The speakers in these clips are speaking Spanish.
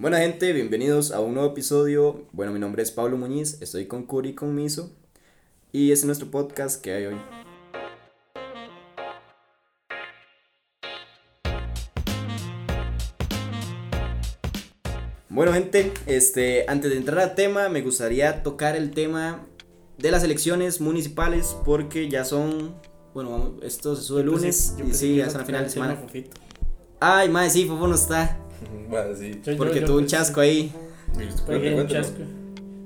Buena gente, bienvenidos a un nuevo episodio. Bueno, mi nombre es Pablo Muñiz, estoy con Curi y con Miso. Y este es nuestro podcast que hay hoy. Bueno, gente, este, antes de entrar al tema, me gustaría tocar el tema de las elecciones municipales porque ya son, bueno, esto se sube el lunes y sí, ya son a final de semana. Ay, madre, sí, Fofo no está, Bueno, sí. porque tuvo un chasco ahí, un chasco.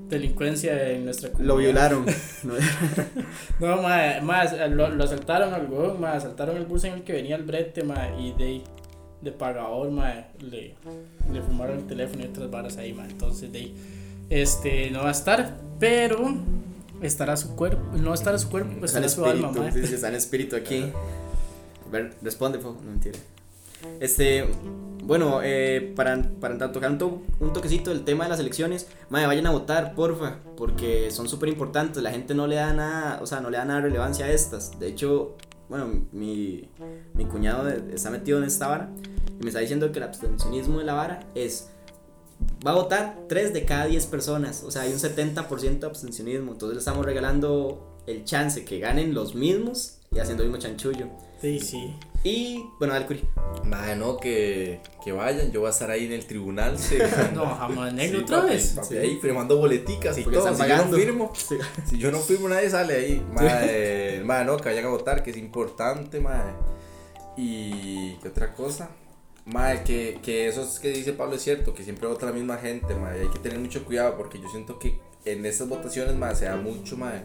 Delincuencia en nuestra comunidad. lo violaron. No, ma, ma, lo, lo asaltaron al huevón, ma, asaltaron el bus en el que venía el brete, ma, y de, de pagador, ma, le, le fumaron el teléfono y otras varas ahí, ma, entonces de ahí, este, no va a estar, pero estará su cuerpo, no estará su cuerpo, pues estará su alma, espíritu, ma. sí, sí, está en espíritu aquí. A ver, responde, Fofo, no mentira. Este, bueno, eh, para, para tocar un, to- un toquecito del tema de las elecciones, madre, vayan a votar, porfa, porque son súper importantes, la gente no le da nada, o sea, no le da nada relevancia a estas. De hecho, bueno, mi, mi cuñado está metido en esta vara y me está diciendo que el abstencionismo de la vara es, va a votar 3 de cada 10 personas, o sea, hay un 70% de abstencionismo, entonces le estamos regalando el chance que ganen los mismos y haciendo el mismo chanchullo. Sí, sí. Y, bueno, dale, Curi. Madre, no, que, que vayan, yo voy a estar ahí en el tribunal. Sí. No, jamás negro Sí, otra papi, vez. papi, Sí. ahí firmando boleticas y Porque todo. Si yo no firmo, Sí. si yo no firmo, nadie sale ahí. Madre, madre, no, que vayan a votar, que es importante, madre. Y, ¿qué otra cosa? Madre, que, que eso es que dice Pablo es cierto, que siempre vota la misma gente, madre. Hay que tener mucho cuidado porque yo siento que en estas votaciones, madre, se da mucho, madre.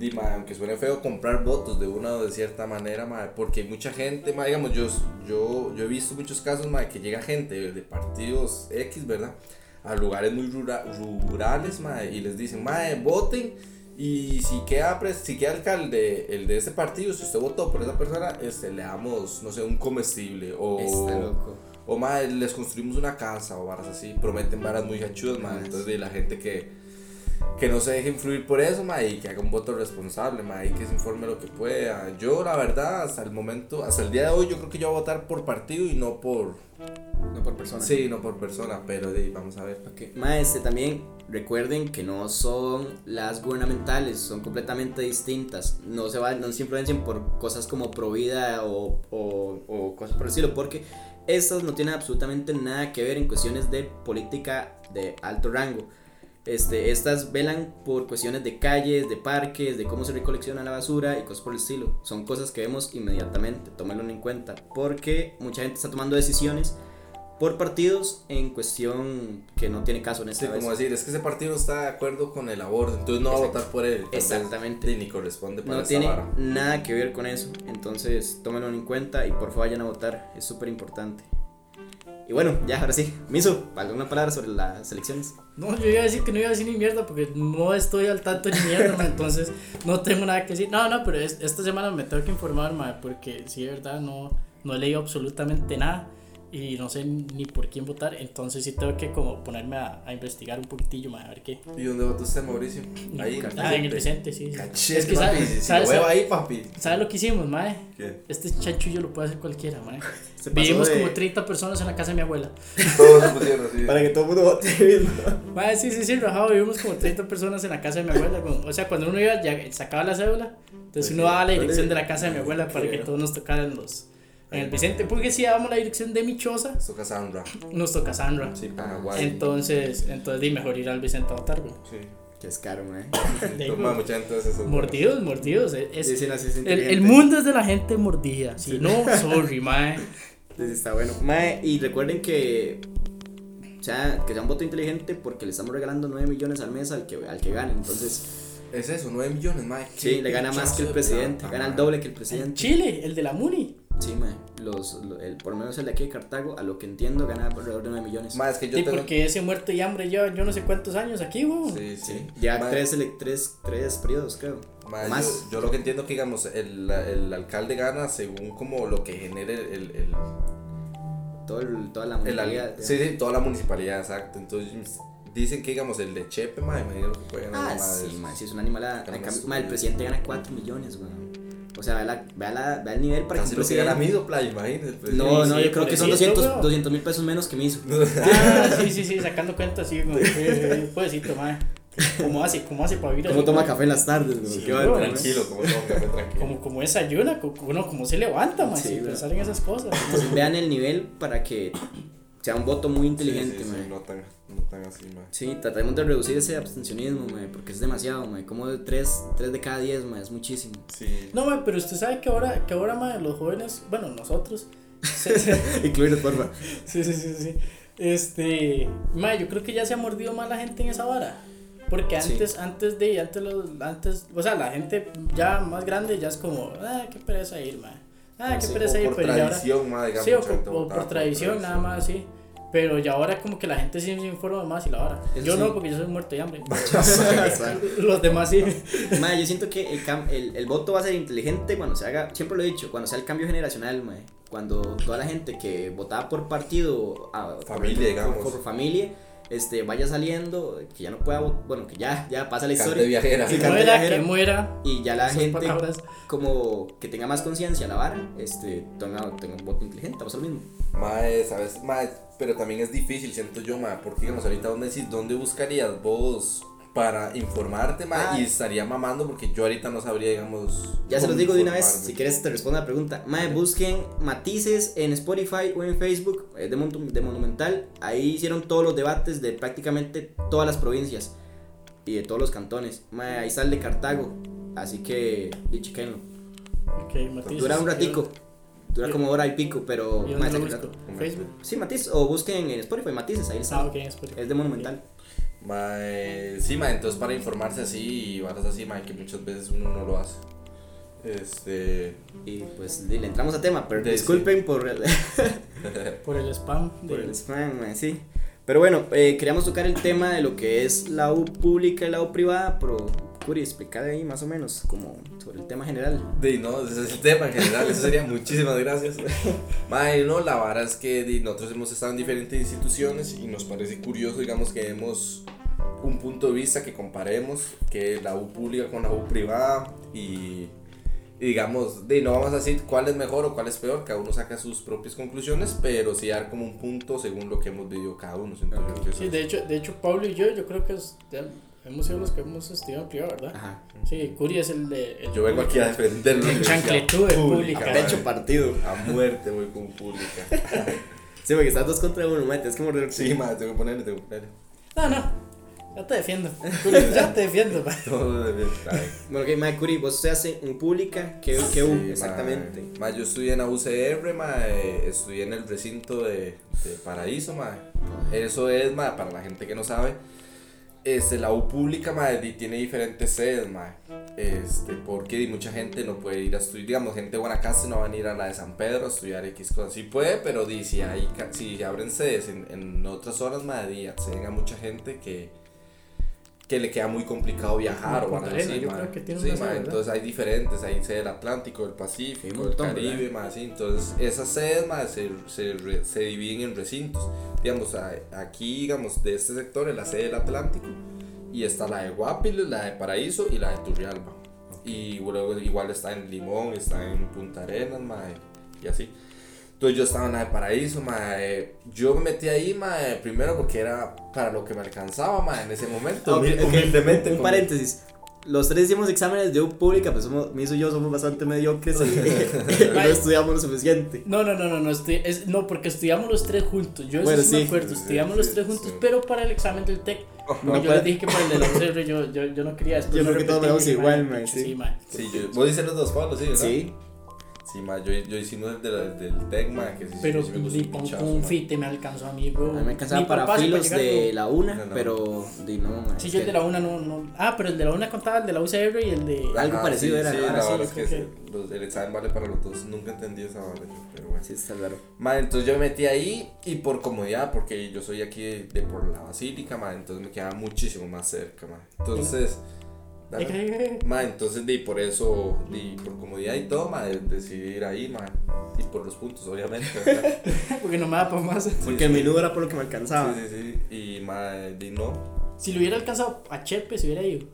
Di, madre, aunque suene feo comprar votos de una o de cierta manera, madre, porque mucha gente, madre, digamos, yo, yo, yo he visto muchos casos, madre, que llega gente de, partidos X, ¿verdad? A lugares muy rura- rurales, madre, y les dicen, madre, voten, y si queda, si queda alcalde el de ese partido, si usted votó por esa persona, este, le damos, no sé, un comestible, o... Está loco. O madre, les construimos una casa o varas así, prometen varas muy hachudas, madre. Entonces, de la gente que, que no se deje influir por eso, madre, y que haga un voto responsable, madre, y que se informe lo que pueda. Yo, la verdad, hasta el momento, hasta el día de hoy, yo creo que yo voy a votar por partido y no por. No por persona. Sí, no por persona, pero de, vamos a ver. Ok. Ma, este también recuerden que no son las gubernamentales, son completamente distintas. No se van, no se influencian por cosas como Provida o, o, o cosas por el estilo, porque estas no tienen absolutamente nada que ver en cuestiones de política de alto rango. Este, estas velan por cuestiones de calles, de parques, de cómo se recolecciona la basura y cosas por el estilo. Son cosas que vemos inmediatamente, tómenlo en cuenta, porque mucha gente está tomando decisiones por partidos en cuestión que no tiene caso en Sí, esta vez. como decir, es que ese partido no está de acuerdo con el aborto, entonces no va a votar por él. Exactamente. sí, ni corresponde para No tiene vara. nada que ver con eso. Entonces, tómenlo en cuenta y por favor vayan a votar. Es súper importante. Y bueno, ya, ahora sí. Miso, ¿alguna palabra sobre las elecciones? No, yo iba a decir que no iba a decir ni mierda porque no estoy al tanto ni mierda, entonces no tengo nada que decir. No, no, pero es- esta semana me tengo que informar, ma, porque sí, de verdad, no, no he leído absolutamente nada y no sé ni por quién votar, entonces sí tengo que como ponerme a, a investigar un poquitillo, ma, a ver qué. ¿Y dónde votó usted, Mauricio? Ahí, Ah, en el presente, sí. sí. Cachete, Es que papi, sabe- si- si sabe- lo veo ahí, papi. ¿Sabes lo que hicimos, mae? ¿Qué? Este chanchullo lo puede hacer cualquiera, mae. Vivimos de- como 30 personas en la casa de mi abuela. Todos se pusieron así. Para que todo el mundo vote. Mae, sí, sí, sí, rajado, vivimos como 30 personas en la casa de mi abuela. como- o sea, cuando uno iba, ya sacaba la cédula, entonces uno daba la dirección de la casa de mi abuela para que todos nos tocaran los. En el Vicente, porque si dábamos la dirección de mi choza, Esto Cassandra. nos toca Sandra. Sí, Paraguay. Entonces, entonces di mejor ir al Vicente a votar, güey. Sí. Que es caro, man. Toma mucha eso. Mordidos, mordidos. Es, Sí, sí, no, sí, es el, el mundo es de la gente mordida. Si no, sorry, mae. Sí, sí, está bueno. Mae, y recuerden que. O sea, que sea un voto inteligente porque le estamos regalando 9 millones al mes al que, al que gane. Entonces, Es eso, 9 millones, mae. sí, le gana más que el presidente. plata, Gana el doble que el En presidente. Chile, el de la Muni. Sí, mae. Los, lo- el, por lo menos el de aquí de Cartago, a lo que entiendo, gana alrededor de 9 millones. Mae, es que yo Sí, tengo. porque ese muerto y hambre lleva yo no sé cuántos años aquí, güey. Sí, sí. Ya Mae, tres, tres, tres periodos, creo. mae, más. Yo, yo lo que entiendo que, digamos, el, el alcalde gana según como lo que genere el. el, el, Todo el, toda la el- municipalidad, sí, sí, toda la municipalidad, exacto. Entonces, dicen que, digamos, el de Chepe, mae, me dijeron que puede ganar Ah, más. sí, mae, sí, es una animalada. Súper mae, el presidente gana 4 millones, weón. O sea, vea, la, vea, la, vea el nivel para Casi que lo que gana Miso, play, imagínate. pues. No, Sí, no, sí, yo creo que son pobrecito, 200 weón. mil pesos menos que me hizo. Ah, sí, sí, sí, sacando cuentas así, como, pobrecito, mae. ¿Cómo hace, cómo hace para vivir ¿Cómo así, toma café en las tardes, güey? Sí, ¿Qué tener? Tranquilo, como todo, café tranquilo. Como, como desayuna, uno como se levanta, mae, Sí, pensar en esas cosas. Entonces, vean el nivel para que sea un voto muy inteligente, sí, sí, sí, no tan, no tan así, man. Sí, tratemos de reducir ese abstencionismo, mae, porque es demasiado, mae. Como de 3, de cada 10, mae, es muchísimo. Sí. No, mae, pero usted sabe que ahora, que ahora, mae, los jóvenes, bueno, nosotros, se- se- Incluirnos, porfa. sí, sí, sí, sí, este, mae, yo creo que ya se ha mordido más la gente en esa vara. Porque Sí. antes, antes de, antes los, antes, o sea, la gente ya más grande ya es como, ah, qué pereza ir, mae. Ah, qué pereza ir, por pero ya ahora. tradición, ma, digamos. Sí, o, por- votaba por tradición, nada más, sí. Pero ya ahora como que la gente sí se informa más y la. Eso Yo sí. no, porque yo soy muerto de hambre. Los demás sí. Mae, yo siento que el, cam- el, el voto va a ser inteligente cuando se haga, siempre lo he dicho, cuando sea el cambio generacional, mae. Cuando toda la gente que votaba por partido, por- Familia, por, digamos. por familia, este, vaya saliendo, que ya no pueda, bueno, que ya, ya pasa la Cante historia. viajera. Que cante muera, viajera. que muera. Y ya la gente palabras. como que tenga más conciencia la vara, este, tenga, tenga un voto inteligente, vamos a lo mismo. Mae, ¿sabes? Mae, pero también es difícil, siento yo, mae, porque digamos, ahorita, ¿dónde, decís, ¿dónde buscarías vos para informarte, mae? Ah. Y estaría mamando porque yo ahorita no sabría, digamos. Ya se los digo de una vez, si quieres te respondo la pregunta. Mae, busquen matices en Spotify o en Facebook eh, de, Mon- de Monumental. Ahí hicieron todos los debates de prácticamente todas las provincias y de todos los cantones. Mae, ahí sale de Cartago, así que chequenlo. Ok, Matices. Dura un ratico, dura ¿Y- como hora y pico, pero ¿Y? Facebook. Sí, Matiz, o busquen en Spotify Matices, ahí está. Ah, ok, Spotify. Es de Monumental. Mae, sí, mae, entonces para informarse así y varas así, mae, que muchas veces uno no lo hace. Este. Y pues le entramos a tema, pero De- disculpen por el, Por el spam. De, Por el spam, mae, sí. Pero bueno, eh, queríamos tocar el tema de lo que es la U pública y la U privada, pero Curi, explicar ahí más o menos como sobre el tema general. Di, no, ese es el tema en general, eso sería muchísimas gracias. Mae, no, la vara es que nosotros hemos estado en diferentes instituciones y nos parece curioso, digamos, que demos un punto de vista que comparemos, que la U pública con la U privada y, y digamos, di, no vamos a decir cuál es mejor o cuál es peor, cada uno saca sus propias conclusiones, pero sí dar como un punto según lo que hemos vivido cada uno. Sí, de hecho, de hecho, Pablo y yo, yo creo que es- ya hemos sido los que hemos estudiado en privado, ¿verdad? Ajá. Sí, Curi es el de. el Yo vengo aquí a defender la El universidad chancletudo de pública. madre. Pecho partido. A muerte voy con pública. Sí, porque estás dos contra uno, mate, es como. Sí, madre, tengo que ponerle, tengo que ponerle. No, no. Ya te defiendo. Curi, ya te defiendo, pa. Todo Bueno, ok, mae, Curi, vos se hace en pública, ¿qué, qué U? sí, Exactamente. Ma, ma, yo estudié en la UCR, ma, eh, estudié en el recinto de, de Paraíso, ma. Eso es, ma, para la gente que no sabe. Este, la U pública, ma, di- tiene diferentes sedes, ma. Este, porque mucha gente no puede ir a estudiar, digamos, gente de Guanacaste no van a ir a la de San Pedro a estudiar X cosas. Sí puede, pero di, si, hay, si abren sedes en, en otras zonas, ma, di, acceden a mucha gente que, que le queda muy complicado viajar o algo así, Sí, entonces hay diferentes, hay sede del Atlántico, del Sí, Pacífico, del Caribe, ¿verdad? más así. Entonces, esas sedes más se, se, se dividen en recintos. Digamos, aquí, digamos, de este sector es la sede del Atlántico y está la de Guapiles, la de Paraíso y la de Turrialba. Y luego igual está en Limón, está en Punta Arenas, mae, y así. Entonces yo estaba en la de Paraíso, mae. Yo me metí ahí, mae, primero porque era para lo que me alcanzaba, mae, en ese momento. Ok, ok, humildemente. Un como- paréntesis. Los tres hicimos exámenes de U pública, pues somos, Miso y yo somos bastante mediocres y no estudiamos lo suficiente. No, no, no, no, no, estoy, es, no, porque estudiamos los tres juntos. Yo Bueno, sí me sí. acuerdo, Sí, estudiamos sí, los tres sí. juntos, pero para el examen del TEC. No, yo para- les dije que para el de la UCR yo, yo, yo no quería después. Yo no creo que todos vamos igual, mae, sí. Sí, mae. Sí, yo, vos dices los dos Pablo, sí, ¿verdad? Sí. Sí, ma, yo, yo hicimos el de la- del TECMA, que sí, Pero sí me gustó ni un con pichazo, un ma. fite me alcanzó a mí, bro. A mí me alcanzaba para filos llegar, de la una, No, no. pero di no, man, Sí, yo el que de la una no, no. Ah, pero el de la una contaba el de la UCR y el de. Algo Ajá, parecido sí, era, Sí, ahora la sí, verdad es que sí, los- el examen vale para los dos. Nunca entendí esa yo, pero bueno. Sí, está raro. Ma, entonces yo me metí ahí y por comodidad, porque yo soy aquí de, de por la basílica, ma, entonces me quedaba muchísimo más cerca, ma. Entonces, dale. Ma, entonces di por eso, di por comodidad y todo, ma, de- decidí ir ahí, ma, y por los puntos, obviamente, ¿verdad? Porque no me da para más. Porque el menú era por lo que me alcanzaba. Sí, sí, sí, y ma, di no, Si lo hubiera alcanzado a Chepe, se hubiera ido.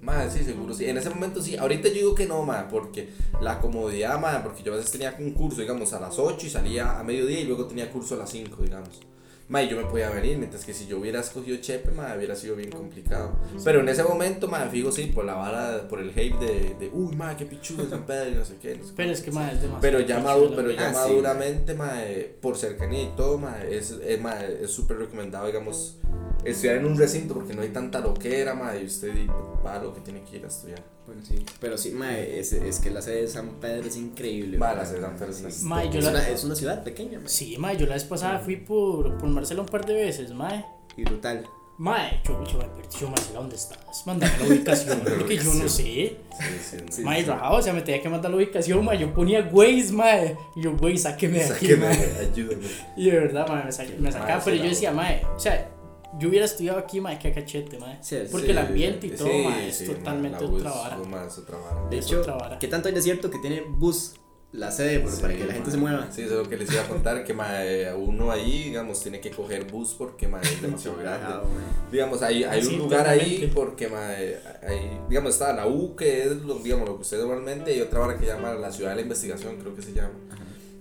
Madre, sí, seguro, sí. En ese momento sí. Ahorita yo digo que no, madre, porque la comodidad, madre, porque yo a veces tenía un curso, digamos, a las 8 y salía a mediodía y luego tenía curso a las 5, digamos. Madre, yo me podía venir, mientras que si yo hubiera escogido Chepe, madre, hubiera sido bien complicado. Pero en ese momento, madre, fijo, sí, por la vara, por el hate de, de uy, madre, qué pichudo es San Pedro y no sé qué. No sé Pero es que, madre, es demasiado. pero ya, picho madu- la pero ya Ah, sí. maduramente, mae, por cercanía y todo, mae, es es mae, es súper recomendado, digamos, estudiar en un recinto porque no hay tanta loquera, mae, y usted y, va a lo que tiene que ir a estudiar. Bueno, sí. Pero sí, mae, es, es que la sede de San Pedro es increíble. Mae, la sede de San Pedro es una- Sí. Mae, yo es, la- una, es una ciudad pequeña, mae. Sí, mae, yo la vez pasada fui por, por Marcela un par de veces, mae. Y brutal. Mae, yo, yo me perdí, yo, Marcela, ¿dónde estás? Mándame la ubicación, porque yo no sé. Sí, sí, Sí. Mae, rajado, o sea, me tenía que mandar la ubicación, mae. Yo ponía Waze, mae. Y yo, Waze, sáqueme de aquí, Sáqueme, mae. ayúdame. Y de verdad, mae, me, sa- me sacaba. Pero sí, yo decía, mae, o sea, yo hubiera estudiado aquí, mae, que cachete, mae. Sí, Porque Sí, el ambiente y todo, sí, mae, es sí, totalmente U otra es- vara. mae, es otra vara. De Es hecho, otra vara. ¿qué tanto es cierto que tiene bus la sede por- para Sí, que la gente se mueva? Sí, eso es lo que les iba a contar, que mae, uno ahí, digamos, tiene que coger bus porque mae, es demasiado grande. Mae. Digamos, hay, hay Sí, un lugar ahí porque, mae, hay, digamos, está la U, que es lo, digamos, lo que usted normalmente, y otra hora que llama la ciudad de la investigación, creo que se llama.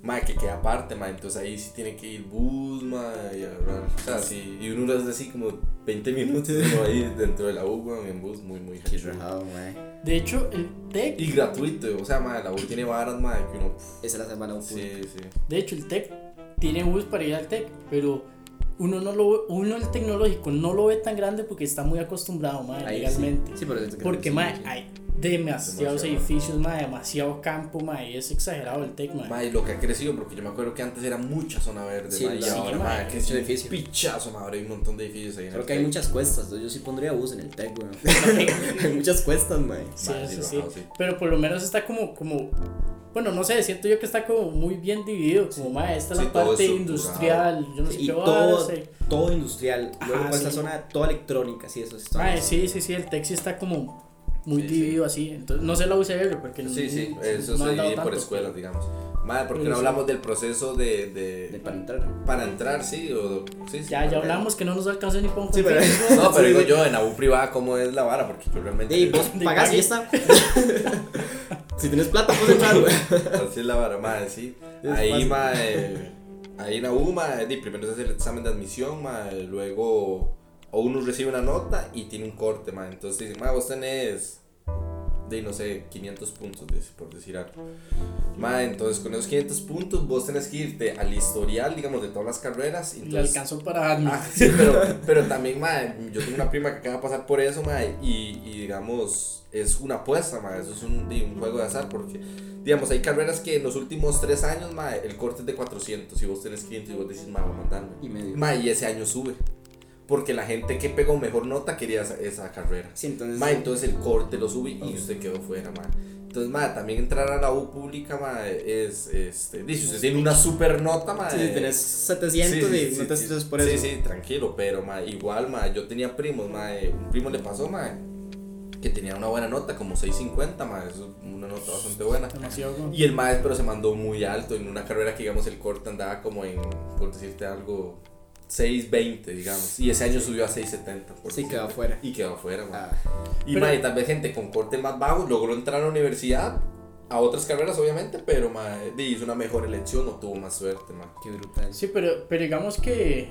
Mae, que queda aparte, mae, entonces ahí sí tiene que ir bus, mae, y o sea, sí, y uno es así como 20 minutos uno ahí dentro de la U, weón, en bus, muy, muy Qué hecho. rajado, mae. De hecho, el TEC, Y gratuito, o sea, mae, la U tiene varas, mae, que uno, Esa es la semana un sí, sí. de hecho, el TEC tiene bus para ir al TEC, pero uno no lo ve- uno el tecnológico no lo ve tan grande porque está muy acostumbrado, Ahí legalmente. Sí, sí pero es que- Porque, sí, mae, sí. hay demasiados Demasiado. edificios, mae, demasiado campo, mae, y es exagerado el TEC, mae. Mae, lo que ha crecido, porque yo me acuerdo que antes era mucha zona verde, Sí, mae, y sí, ahora, un edificio. pichazo, mae, ahora hay un montón de edificios ahí en Creo el que hay muchas cuestas, entonces yo sí pondría bus en el TEC, weón. hay muchas cuestas, mae. Sí, sí, sí. bajado, sí. Pero por lo menos está como, como, bueno, no sé, siento yo que está como muy bien dividido, como, mae, esta es Sí, la parte industrial, yo no sé y qué todo, vara, sí. todo industrial. Luego Ajá, pues, la sí. zona toda electrónica, sí, eso es todo. Mae, sí, sí, sí, el TEC sí está como muy Sí, dividido así, entonces, no sé la UCR porque Sí, sí, no- eso no se divide por escuelas, digamos. Madre, ¿por qué Pero no sí. hablamos del proceso de, de, De para entrar. para entrar, sí? O, sí, sí, Ya, ya para- hablamos que no nos alcanzó ni con Sí, pero- No, pero Sí, digo sí. yo, en la U privada, ¿cómo es la vara? Porque yo realmente. Ey, vos pague. y está. si tienes plata, puedes entrar, güey. Así es la vara, madre, sí. Es Ahí, madre. Ahí en la U, madre, di, primero se hace el examen de admisión, madre, luego. O uno recibe una nota y tiene un corte, madre. Entonces dicen, madre, vos tenés. De no sé, 500 puntos, por decir algo. Madre, entonces con esos 500 puntos vos tenés que irte al historial, digamos, de todas las carreras. Le Entonces, alcanzó para. Ah, sí, pero, pero también, madre, yo tengo una prima que acaba de pasar por eso, madre, y, y digamos, es una apuesta, madre, eso es un, un juego de azar, porque, digamos, hay carreras que en los últimos tres años, madre, el corte es de 400, y vos tenés 500 y vos decís, madre, voy a mandarme. Y medio. Madre, y ese año sube, porque la gente que pegó mejor nota quería esa, esa carrera. Sí, entonces. Madre, entonces el corte lo sube y usted quedó fuera, madre. Entonces, madre, también entrar a la U pública, madre, es, este, dice, usted tiene una super nota, madre. Sí, si tenés 700 y no te estreses por sí, eso. Sí, tranquilo, pero ma, igual, ma, yo tenía primos, ma, eh, un primo le pasó, ma, que tenía una buena nota, como 650, ma, es una nota bastante buena. Demasiado. Y el maestro pero se mandó muy alto en una carrera que, digamos, el corte andaba como en, por decirte algo, 620, digamos. Y ese año subió a 670. por Sí, quedó afuera. Y quedó afuera. Ah, Y, Pero- ma, y tal vez gente con corte más bajo logró entrar a la universidad, a otras carreras, obviamente, pero, ma, di, hizo una mejor elección o tuvo más suerte, ma. qué brutal. Sí, pero, pero digamos que,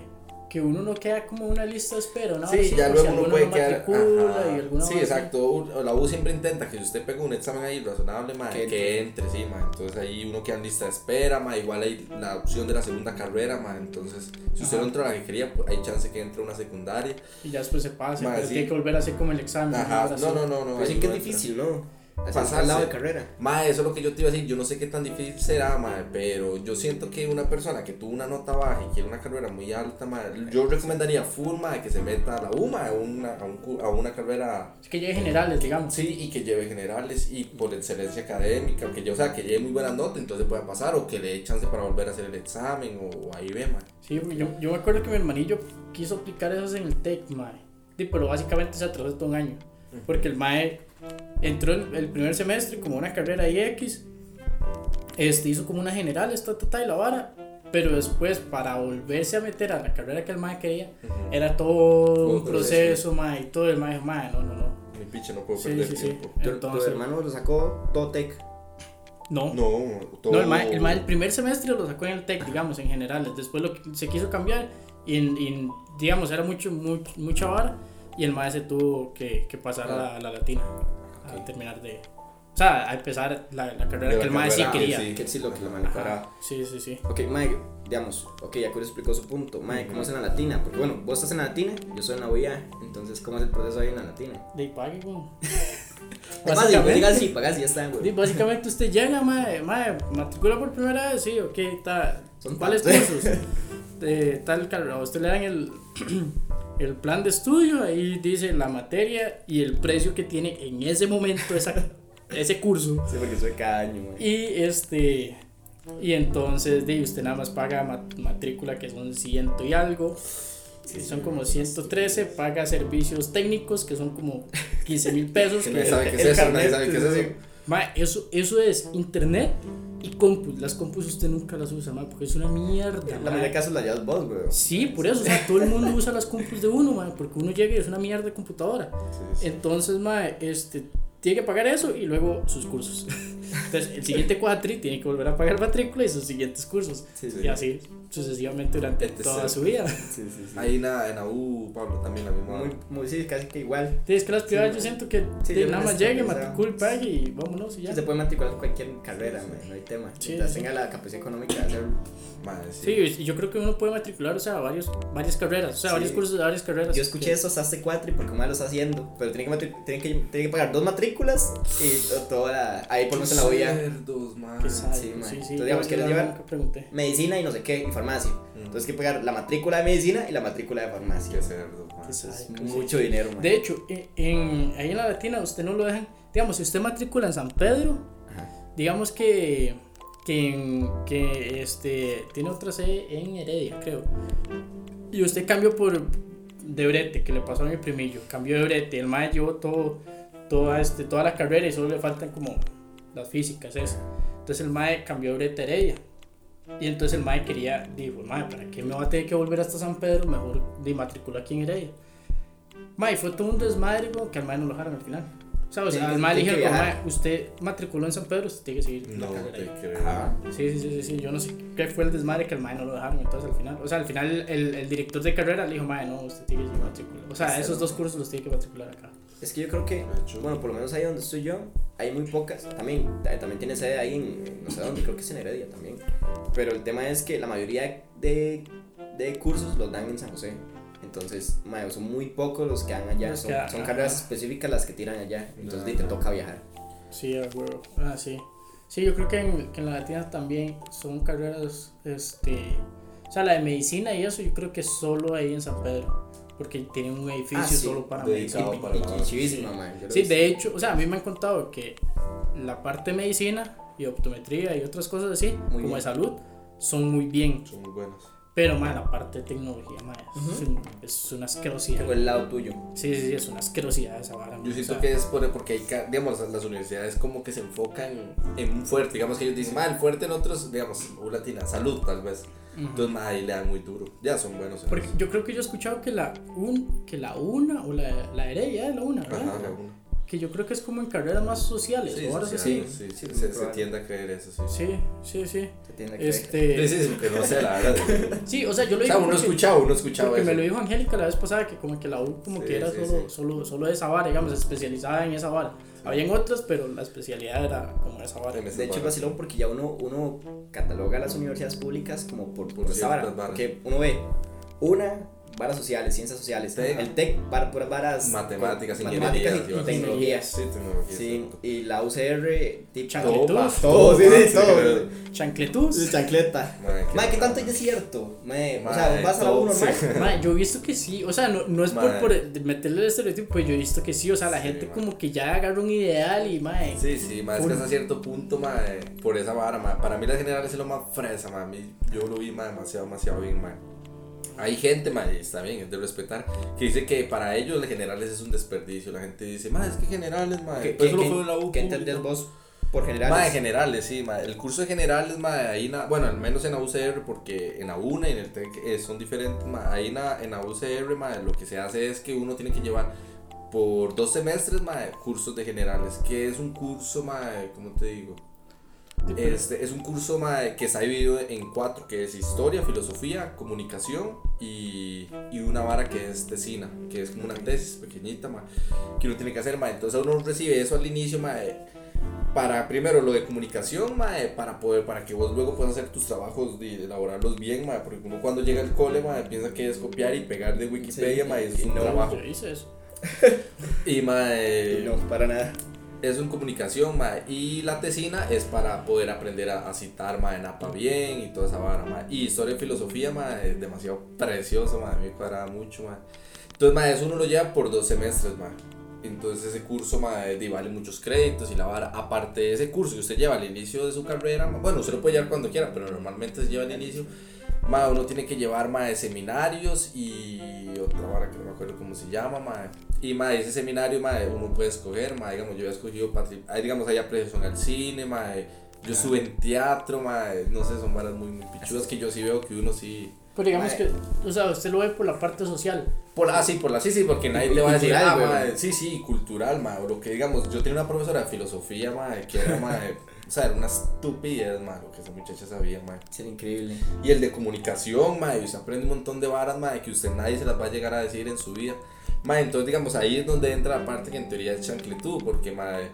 que uno no queda como una lista de espera, ¿no? Sí, Así, ya luego si uno puede no quedar. matricula ajá. y alguna sí, así. exacto. U- La U siempre intenta que si usted pega un examen ahí razonable, ma, Que que, entre. entre, sí, ma. Entonces ahí uno queda en lista de espera, ma. Igual hay la opción de la segunda carrera, ma. Entonces, si usted Ajá. no entra a la que quería, pues, hay chance que entre a una secundaria. Y ya después se pasa, Ma, pero sí. tiene que volver a hacer como el examen. Ajá. No, así. no, no, no. Pero sí ahí que no es difícil, ¿no? Así Pasarse. al lado de carrera. Ma, eso es lo que yo te iba a decir. Yo no sé qué tan difícil será, ma, pero yo siento que una persona que tuvo una nota baja y quiere una carrera muy alta, ma, yo recomendaría full, ma, que se meta a la U, ma, a una, a, un a una carrera Es que llegue generales, digamos. Sí, y que lleve generales y por excelencia académica, que yo, o sea, que lleve muy buenas notas, entonces pueda pasar, o que le dé chance para volver a hacer el examen, o, ahí ve, man. Sí, yo, yo me acuerdo que mi hermanillo quiso aplicar esas en el TEC, mae. Sí, pero básicamente se atrasó todo un año. Porque el mae entró el, el primer semestre como una carrera y X. Este, hizo como una general, esta, esta, y la vara. Pero después, para volverse a meter a la carrera que el mae quería, Ujú. era todo Todo un proceso, mae, y todo el mae dijo, mae, no, no, no. Mi piche, no puedo Sí, perder sí, sí. tiempo. Tu, tu Entonces, hermano lo sacó Totec. no. No, todo. No, el, mae, el, mae el primer semestre lo sacó en el TEC, digamos, en general. Después lo, se quiso cambiar y, en- y, digamos, era mucho, mucho, mucha vara. Y el mae se tuvo que, que pasar a, la, a la latina a Ok. terminar de. O sea, a empezar la, la carrera la que el mae sí quería. sí. Que sí lo que lo manejara. Sí, sí, sí. Ok, Mike, digamos, ok, ya Curi explicó su punto. Mike, ¿cómo es en la latina? Porque bueno, vos estás en la latina, yo soy en la UIA. Entonces, ¿cómo es el proceso ahí en la latina? De pague, güey. Digas sí, pagas y ya está, güey. básicamente usted llega, mae, mae, matricula por primera vez, sí, ok, está. ¿Cuáles cursos? Tal a usted le dan el, el plan de estudio, ahí dice la materia y el precio que tiene en ese momento esa, ese curso. Sí, porque soy cada año, güey. Y este. Y entonces, de, usted nada más paga mat- matrícula que son ciento y algo. Sí, son como 113, paga servicios técnicos que son como 15 mil pesos. Que que- nadie sabe qué es el eso, nadie carnet, sabe qué es eso. Ma, eso, eso es internet y compus. Las compus usted nunca las usa, ma, porque es una mierda. La ma. mayoría de casos la llevas vos, güey. Sí, por eso, o sea, todo el mundo usa las compus de uno, ma, porque uno llega y es una mierda de computadora. Sí, sí. Entonces, ma, este, tiene que pagar eso y luego sus cursos. Entonces, el siguiente cuatri tiene que volver a pagar matrícula y sus siguientes cursos. Sí, sí. Y así sucesivamente durante Este toda su vida. Sí, sí, sí. Ahí en la, U, Pablo, también la misma. Muy, muy, sí, casi que igual. Sí, es que las privadas Sí, yo siento que Sí, de yo nada más llegue, matricule, pague y vámonos y ya. Sí, se puede matricular en cualquier carrera, no hay tema. Sí, Mientras sí. tenga la capacidad económica de hacerlo. Sí, y yo creo que uno puede matricular, o sea, varios, varias carreras, o sea, Sí. varios cursos de varias carreras. Yo escuché eso hasta hace cuatro y porque más lo está haciendo. Pero tiene que, tiene que, tiene que pagar dos matrículas y to- toda. Ahí por lo menos en la UIA. Cerdos, sabe, sí, sí, man. sí, Entonces, digamos, ¿quieres la llevar? Medicina y no sé qué, y farmacia. Mm. Entonces hay que pagar la matrícula de medicina y la matrícula de farmacia. Qué es sabe, mucho dinero, man. De hecho, en, en- ahí en la Latina usted no lo dejan, digamos, si usted matricula en San Pedro, Ajá. digamos que, que, que este, tiene otra sede en Heredia, creo, y usted cambió por de Brete, que le pasó a mi primillo, cambió de Brete, el mae llevó todo, toda, este, toda la carrera y solo le faltan como las físicas, eso. Entonces el mae cambió a Heredia. Y entonces el mae quería, dijo, mae, ¿para qué me va a tener que volver hasta San Pedro? Mejor de matricular aquí en Heredia. Mae, fue todo un desmadre, bro, que al mae no lo dejaron al final. O sea, o sea, al mae dijeron, mae, usted matriculó en San Pedro, usted tiene que seguir la No carrera te ahí". creo. Sí, sí, sí, sí, sí, yo no sé qué fue el desmadre que al mae no lo dejaron entonces al final. O sea, al final el, el director de carrera le dijo, mae, no, usted tiene que seguir matricular. O sea, esos dos cursos los tiene que matricular acá. Es que yo creo que, Hecho. bueno, por lo menos ahí donde estoy yo, hay muy pocas. También, ta- también tiene sede ahí en, no sé dónde, creo que es en Heredia también. Pero el tema es que la mayoría de, de cursos los dan en San José. Entonces, son muy pocos los que dan allá. Los Son, que- son carreras específicas las que tiran allá. Entonces, di, te toca viajar. Sí, a huevo. Ah, sí. Sí, yo creo que en, que en la latina también son carreras, este... O sea, la de medicina y eso yo creo que solo ahí en San Pedro. Porque tienen un edificio Ah, sí, solo para medicina. para Sí, visto. de hecho, o sea, a mí me han contado que la parte de medicina y optometría y otras cosas así, Muy como bien. de salud, son muy bien. Son muy buenos. Pero, más la parte de tecnología, es, Ujú. un- es una asquerosidad. Tengo el lado tuyo. Sí, sí, sí, es una asquerosidad esa vara. Yo siento que es por, porque hay, digamos, las, universidades como que se enfocan en un fuerte, digamos que ellos dicen, ah, el fuerte en otros, digamos, U latina, salud tal vez. Entonces, más ahí le dan muy duro. Ya son buenos. en Porque eso. yo creo que yo he escuchado que la, un, que la una, o la, la heredia es la una, ¿verdad? Ajá, la una. Que yo creo que es como en carreras más sociales, Sí, o sí, sí. sí, sí, sí, se, se tiende a creer eso, sí. Sí, sí, sí. Se tiene que Este, Sí, sí, que no sé, la verdad. sí, o sea, yo lo O sea, digo uno escuchaba, uno escuchaba Porque eso. me lo dijo Angélica la vez pasada que como que la U como Sí, que era sí, solo, sí. solo, solo esa vara, digamos, especializada en esa vara. Habían otras, pero la especialidad era como esa vara. De hecho, es vacilón porque ya uno, uno cataloga las universidades públicas como por, por Por esa vara. Porque uno ve una, varas sociales, ciencias sociales. Tec. El TEC, para puras varas. Matemáticas, con- matemáticas y, y sí, tecnología. Sí, tecnología. Sí, y la UCR, tipo. Chancletus. Todo, Todo, sí, sí, todo. Chancletus. Chancleta. Madre, Madre, ¿qué tanto es cierto? Madre, o Madre, sea, vas a la todo, uno normal. sí. Ma, yo he visto que sí, o sea, no, no es por, por meterle el estereotipo, pues yo he visto que sí, o sea, la Sí, gente como que ya agarra un ideal y mae. Sí, sí, más es que hasta cierto punto, mae, por esa vara, mae, para mí las generales es lo más fresa, mí, yo lo vi, mae, demasiado, demasiado bien, mae. Hay gente, mae, y está bien, es de respetar, que dice que para ellos las generales es un desperdicio, la gente dice, mae, es que generales, mae, ¿Qué, pues qué, la U qué pública". entendés vos Por general. Mae, generales, sí, mae. El curso de generales, mae, ahí, na- bueno, al menos en la UCR, porque en la UNA y en el TEC eh, son diferentes, mae. Ahí en la, en la UCR, mae, lo que se hace es que uno tiene que llevar por dos semestres, mae, cursos de generales. Que es un curso, mae, ¿cómo te digo? Este, es un curso mae, que está dividido en cuatro, que es historia, filosofía, comunicación y, y una vara que es tesina, que es como una tesis pequeñita, mae, que uno tiene que hacer, mae. Entonces uno recibe eso al inicio, mae, para primero lo de comunicación, mae, para poder, para que vos luego puedas hacer tus trabajos y elaborarlos bien, mae, porque uno cuando llega al cole, mae, piensa que es copiar y pegar de Wikipedia, Sí, mae, es y un no, trabajo. Yo hice eso. Y mae, Y no, para nada. Es en comunicación, mae, y la tesina es para poder aprender a, a citar, mae, Napa bien y toda esa vara, mae. Y historia y filosofía, mae, es demasiado precioso, mae, me cuadra mucho, mae. Entonces, mae, eso uno lo lleva por dos semestres, mae. Entonces ese curso, mae, di, vale muchos créditos y la vara. Aparte de ese curso que usted lleva al inicio de su carrera, bueno, usted lo puede llevar cuando quiera, pero normalmente se lleva al inicio. Mae, uno tiene que llevar, mae, seminarios y otra vara que no me acuerdo cómo se llama, mae. Y mae, ese seminario, mae, uno puede escoger, mae, digamos, yo había escogido, patri- ahí, digamos, hay apreciación al cine, mae, yo estuve en teatro, mae, no sé, son varas muy, muy pichudas que yo sí veo que uno sí... Pero digamos Mae. que, o sea, usted lo ve por la parte social. Por ah, sí, por la, sí, sí, porque nadie le va a decir, ah, mae, sí, sí, cultural, mae, o lo que digamos, yo tenía una profesora de filosofía, mae, que era, mae, o sea, era una estupidez, mae, lo que esa muchacha sabía, mae. Sería increíble. Y el de comunicación, mae, y usted aprende un montón de varas, mae, que usted nadie se las va a llegar a decir en su vida. Mae, entonces digamos, ahí es donde entra la parte que en teoría es chancletud, porque mae,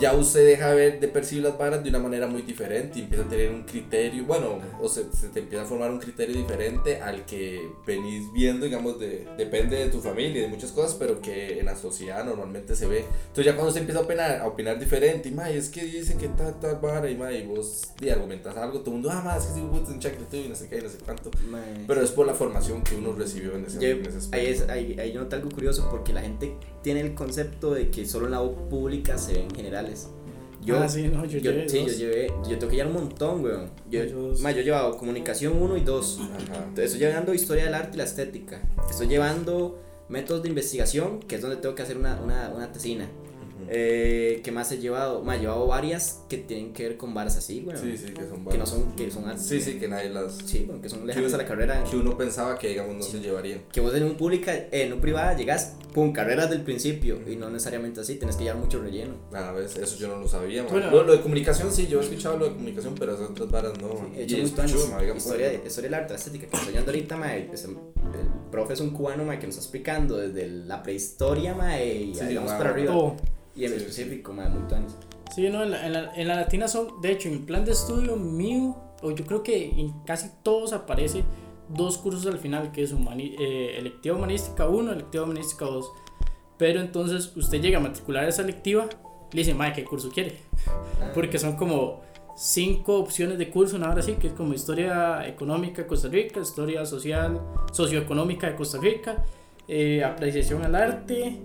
ya usted deja de ver, de percibir las varas de una manera muy diferente y empieza a tener un criterio, bueno, o se, se te empieza a formar un criterio diferente al que venís viendo, digamos, de, depende de tu familia y de muchas cosas, pero que en la sociedad normalmente se ve. Entonces ya cuando usted empieza a opinar, a opinar diferente, y mae, es que dicen que tal, tal vara, y mae, y vos y argumentas algo, todo el mundo, ah, mae, es que si un chancletud y no sé qué, y no sé cuánto. Pero es por la formación que uno recibió en ese, Yo- en ese ahí, aspecto. es, ahí, ahí yo noté algo curioso porque la gente tiene el concepto de que solo en la U pública se ven generales. Yo, ah, sí, no, yo, yo, llevé sí, dos. yo llevé, yo tengo que llevar un montón, weón. Yo, ma, yo he llevado comunicación 1 y 2. Ajá. Estoy llevando historia del arte y la estética. Estoy llevando métodos de investigación, que es donde tengo que hacer una, una, una tesina. Eh, ¿Qué más he llevado? Me he llevado varias que tienen que ver con varas así, weón. Sí, sí, que son Que no varas. son, que son Sí, sí, que nadie las. Sí, bueno, que son lejanas a la carrera. Que uno pensaba que, digamos, no Sí. se llevarían. Que vos en un pública, en un privada llegas, pum, carreras del principio. Y no necesariamente así, tenés que llevar mucho relleno. A veces, eso yo no lo sabía, man. Bueno. lo, lo de comunicación sí, yo he escuchado lo de comunicación, pero esas otras varas no. man. He Y hecho es man, digamos, historia, de, arte, la estética que estoy ahorita, mae, es el, el profe es un cubano, mae, que nos está explicando desde la prehistoria, mae, y Sí, ahí sí, vamos mae, para arriba. Oh, Y en Sí, específico, mae, muchos años. sí, no, en la, en, la, en la latina son, de hecho, en plan de estudio mío, o yo creo que en casi todos aparece dos cursos al final, que es humani eh, electiva humanística 1, electiva humanística 2. Pero entonces usted llega a matricular esa electiva, le dice, madre, ¿qué curso quiere? Porque son como cinco opciones de curso, una hora así, que es como historia económica de Costa Rica, historia social, socioeconómica de Costa Rica, eh, apreciación al arte,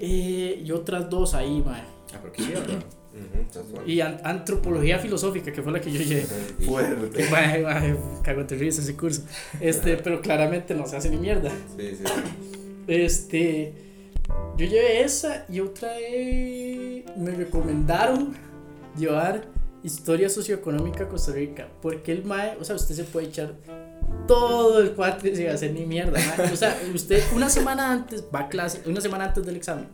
eh, y otras dos ahí, mae. Ah, pero qué. Y an- antropología filosófica, que fue la que yo llevé. Fuerte. Mae, mae, cago de risa ese curso. Este, pero claramente no se hace ni mierda. Sí, sí. Este, yo llevé esa y otra eh, me recomendaron llevar historia socioeconómica de Costa Rica, porque el mae, o sea, usted se puede echar todo el cuatro sin hacer ni mierda. O sea, usted una semana antes va a clase, una semana antes del examen,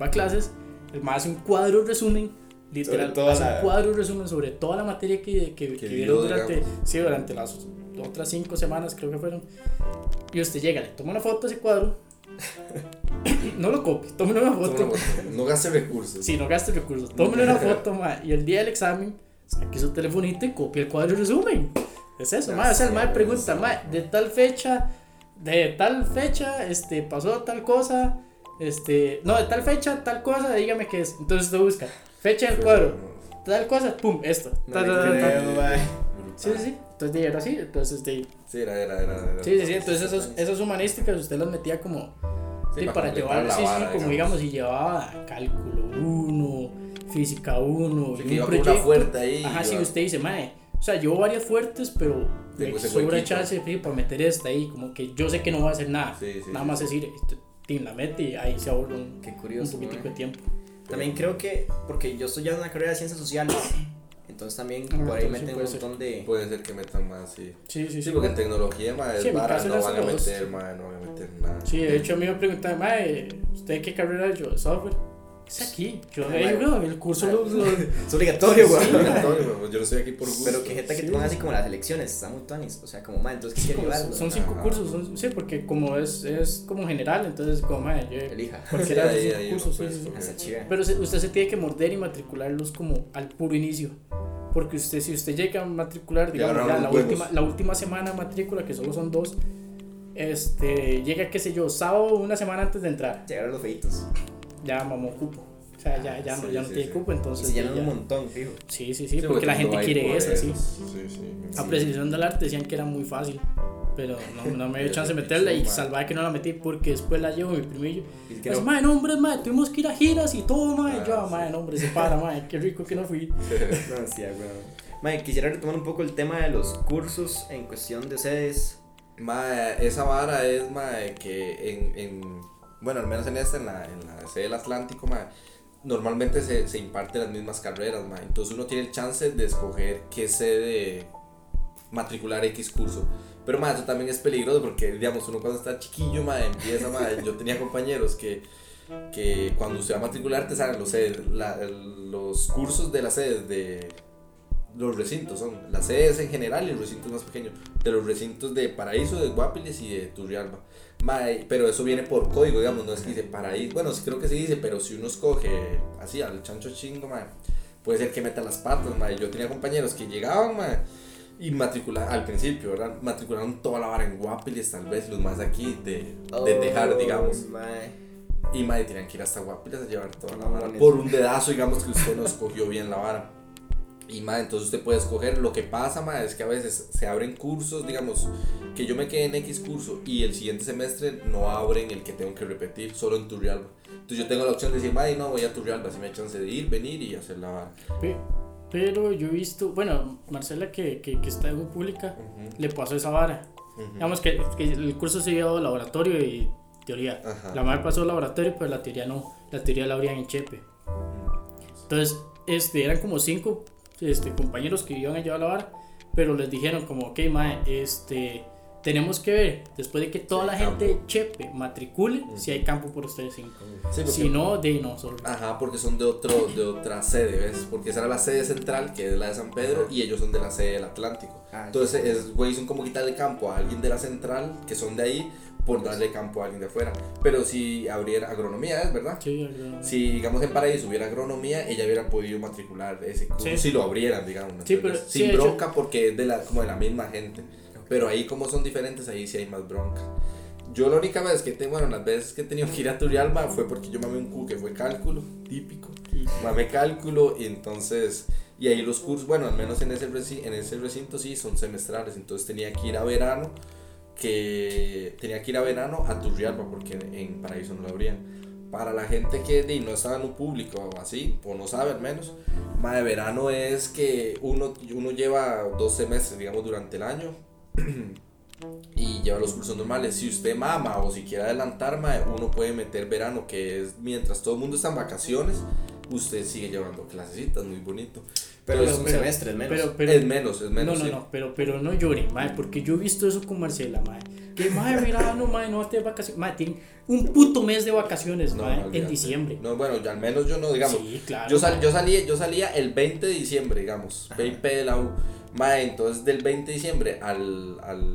va a clases, el mae hace un cuadro resumen, literal, hace la- un cuadro resumen sobre toda la materia que, que, que vio, vieron durante, sí, durante las otras cinco semanas creo que fueron. Y usted llega, le toma una foto a ese cuadro, no lo copie, tome una foto. No gaste recursos. Si no gaste recursos, tómele una foto, ma, y el día del examen, saque su telefonito y copie el cuadro resumen. Es eso, ma. O sea, el ma pregunta, ma, de tal fecha, de tal fecha, este, pasó tal cosa, este, no, de tal fecha, tal cosa, dígame qué es. Entonces usted busca, fecha del cuadro, tal cosa, pum, esto. No ta, le ta, ta, ta. creo, mae. Sí, sí, sí. Entonces de- era así, entonces este, Sí, era, era, era. sí, sí, sí, entonces esos, esas humanísticas usted las metía como Sí, para llevar, sí, sí, como digamos, si llevaba cálculo 1, física 1, Sí, y que iba un proyecto. Ajá, sí, iba- usted dice, mae, o sea, llevo varias fuertes, pero Tengo me ese sobra huequito. chance sí, para meter esta ahí, como que yo sé que no voy a hacer nada. Sí, sí, nada sí. más decir, este, tin, la mete y ahí se ahorra un, Qué un curioso, poquitico mae. de tiempo. También creo que, porque yo estoy ya en una carrera de ciencias sociales, entonces también Ah, por ahí sí meten un puede ser. montón de... Puede ser que metan más, sí. Sí, sí, sí. Sí, porque en tecnología, madre, Sí, en caso no van a meter, madre, no van a meter nada. Sí, de hecho a mí me preguntaban, mae, ¿usted qué carrera yo? Software. Es aquí. Yo, Ah, eh, weón, el curso lo, lo- Es obligatorio, Sí, güey. Es obligatorio, güey, Yo no estoy aquí por gusto. Pero que jeta que Sí. te pongan así como las elecciones, está muy tuanis. O sea, como, man, entonces, ¿qué quiere como- llevar? son cinco Ajá. cursos, son- sí, porque como es, es como general, entonces como, mae, yo, Elija. cualquiera de Sí, ahí- ahí cursos, uno sí, puede sí, sí. Pero se- usted se tiene que morder y matricularlos como al puro inicio. Porque usted, si usted llega a matricular, Ya digamos, agarraron ya la última, la última semana de matrícula, que solo son dos, este, llega, qué sé yo, sábado, una semana antes de entrar, Llegaron los feitos. Ya mamó cupo. O sea, ya, ya, no, Sí, ya no sí, tiene sí. cupo, Y entonces. se ya- llenan un montón, fijo. Sí, sí, sí, porque la todo gente quiere eso, sí. Sí, sí. Apreciación del arte decían que era muy fácil, pero no, no me dio chance de meterla y salvaba que no la metí porque después la llevo mi primillo. Y que Pues, no- madre, no, hombre, madre, tuvimos que ir a giras y todo, madre. Ah, yo, sí. madre, no, hombre, se para, madre, qué rico que no fui. No, sí, güey. Mae, quisiera retomar un poco el tema de los cursos en cuestión de sedes. Mae, esa vara es, mae, que en, en bueno, al menos en esta, en la, en la sede del Atlántico, mae, normalmente se, se imparten las mismas carreras, mae, entonces uno tiene el chance de escoger qué sede matricular X curso. Pero, mae, eso también es peligroso porque, digamos, uno cuando está chiquillo, mae, empieza, mae, yo tenía compañeros que, que cuando usted va a matricular te salen los, sedes- la- los cursos de las sedes de los recintos son las sedes en general y el recinto más pequeño de los recintos de Paraíso, de Guapiles y de Turrialba. Mae, pero eso viene por código, digamos, no es que dice Paraíso, bueno, creo que sí dice, pero si uno escoge así al chancho chingo, mae, puede ser que meta las patas, mae. Yo tenía compañeros que llegaban, mae, y matriculaban al principio, ¿verdad? Matricularon toda la vara en Guapiles, tal vez los más aquí de, de dejar, Oh, digamos. mae. Y madre, tenían que ir hasta Guapiles a llevar toda la vara. Por un dedazo, digamos que usted no escogió bien la vara. Y madre, entonces usted puede escoger. Lo que pasa, madre, es que a veces se abren cursos, digamos, que yo me quedé en X curso y el siguiente semestre no abren el que tengo que repetir, solo en Turrialba. Entonces yo tengo la opción de decir, madre, no voy a Turrialba, si me hay chance de ir, venir y hacer la Pero yo he visto, bueno, Marcela que, que, que está en pública, Ujú, le pasó esa vara. ujú. Digamos que, que el curso se llevaba laboratorio y teoría. Ajá. La madre pasó laboratorio, pero la teoría no. La teoría la abrían en Chepe. Entonces, este, eran como cinco este, compañeros que iban a llevar la vara, pero les dijeron como, ok, mae, este, tenemos que ver, después de que toda Sí, la gente campo. chepe matricule, si hay campo por ustedes cinco. Sí, Si no, de no, solo. Ajá, porque son de otro, de otra sede, ¿ves? Porque esa era la sede central, que es la de San Pedro, y ellos son de la sede del Atlántico. Ah, Entonces, es, güey, son como quitarle campo a alguien de la central, que son de ahí, por darle campo a alguien de afuera. Pero si abriera agronomía, ¿es verdad? Sí, ya- Si, digamos, en Paraíso hubiera agronomía, ella hubiera podido matricular ese curso, Sí. si lo abrieran, digamos. ¿me Sí, pero- sí, Sin hecho- bronca, porque es de la, como de la misma gente. Pero ahí, como son diferentes, ahí sí hay más bronca. Yo la única vez que, te, bueno, las veces que he tenido que ir a Turrialba fue porque yo mamé un Q que fue cálculo, típico. Mamé cálculo y entonces, y ahí los cursos, bueno, al menos en ese, en ese recinto sí, son semestrales, entonces tenía que ir a verano, que tenía que ir a verano a Turrialba porque en, Paraíso no lo abrían. Para la gente que no estaba en un público o así, o no sabe al menos, más de verano es que uno, uno lleva dos semestres, digamos, durante el año. y lleva los cursos normales. Si usted mama o si quiere adelantar, uno puede meter verano, que es mientras todo el mundo está en vacaciones, usted sigue llevando clasecitas, muy bonito. Pero es Pero- un pero- semestre, es menos. Pero, pero, es menos, es menos. no, no, sí. no, pero, pero no lloren, mae, porque yo he visto eso con Marcela, mae. Que mae, verano, mae, no te vacaciones. Mae, tienen un puto mes de vacaciones, No, mae, no, en diciembre. No, bueno, ya al menos yo no, digamos. Sí, claro. Yo, sal- yo, salía, yo salía el 20 de diciembre, digamos, VIP de la U. Mae, entonces del 20 de diciembre al, al,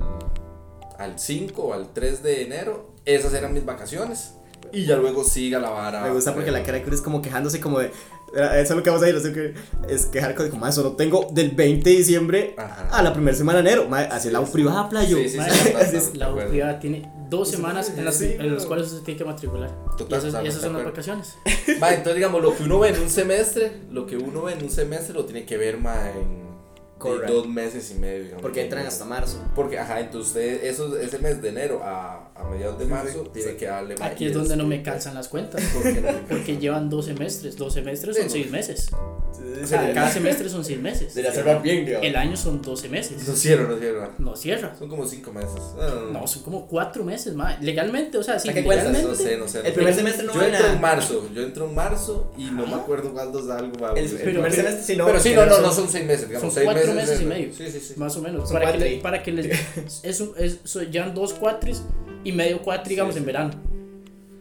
al 5 o al 3 de enero, esas eran mis vacaciones. Y ya luego siga la vara. Me gusta porque la cara de Cruz es como quejándose como de. "Era- Eso es lo que vamos a ir, eso que es quejar como, de, "Mae, solo tengo del 20 de diciembre Ajá. a la primera semana de enero. Mae, hacia la U privada, playo. Sí, sí, sí, la- U privada tiene dos semanas en las, en las cuales se tiene que matricular. Total, y esas, y esas son las vacaciones. Va, entonces digamos, lo que uno ve en un semestre, lo que uno ve en un semestre lo tiene que ver más en de Correcto. dos meses y medio. digamos. Porque entran hasta marzo. Porque, ajá, entonces usted, eso, ese mes de enero a, a mediados de marzo, tiene que darle Aquí es donde no me calzan las cuentas. Porque Porque llevan dos semestres. Dos semestres son no. seis meses. Sí, O sea, cada semestre son seis meses. Sería cerrar bien, digamos. El año son 12 meses. No cierro, no cierro. No cierra. Son como 5 meses. No, no, no. No, son como cuatro meses, mae. Legalmente, o sea, sí, ¿A qué cuentas? No legalmente. sé, no sé. El primer semestre no Yo entro nada. en marzo, yo entro en marzo y no me acuerdo cuándo salgo. El, primer semestre, sí, no. pero sí, no, no, son- no son 6 meses, digamos. Son seis cuatro meses, y medio. Sí, sí, sí. Más o menos. Para que, les. Es es, son- llevan dos cuatris y medio cuatri, digamos, Sí, en sí. verano.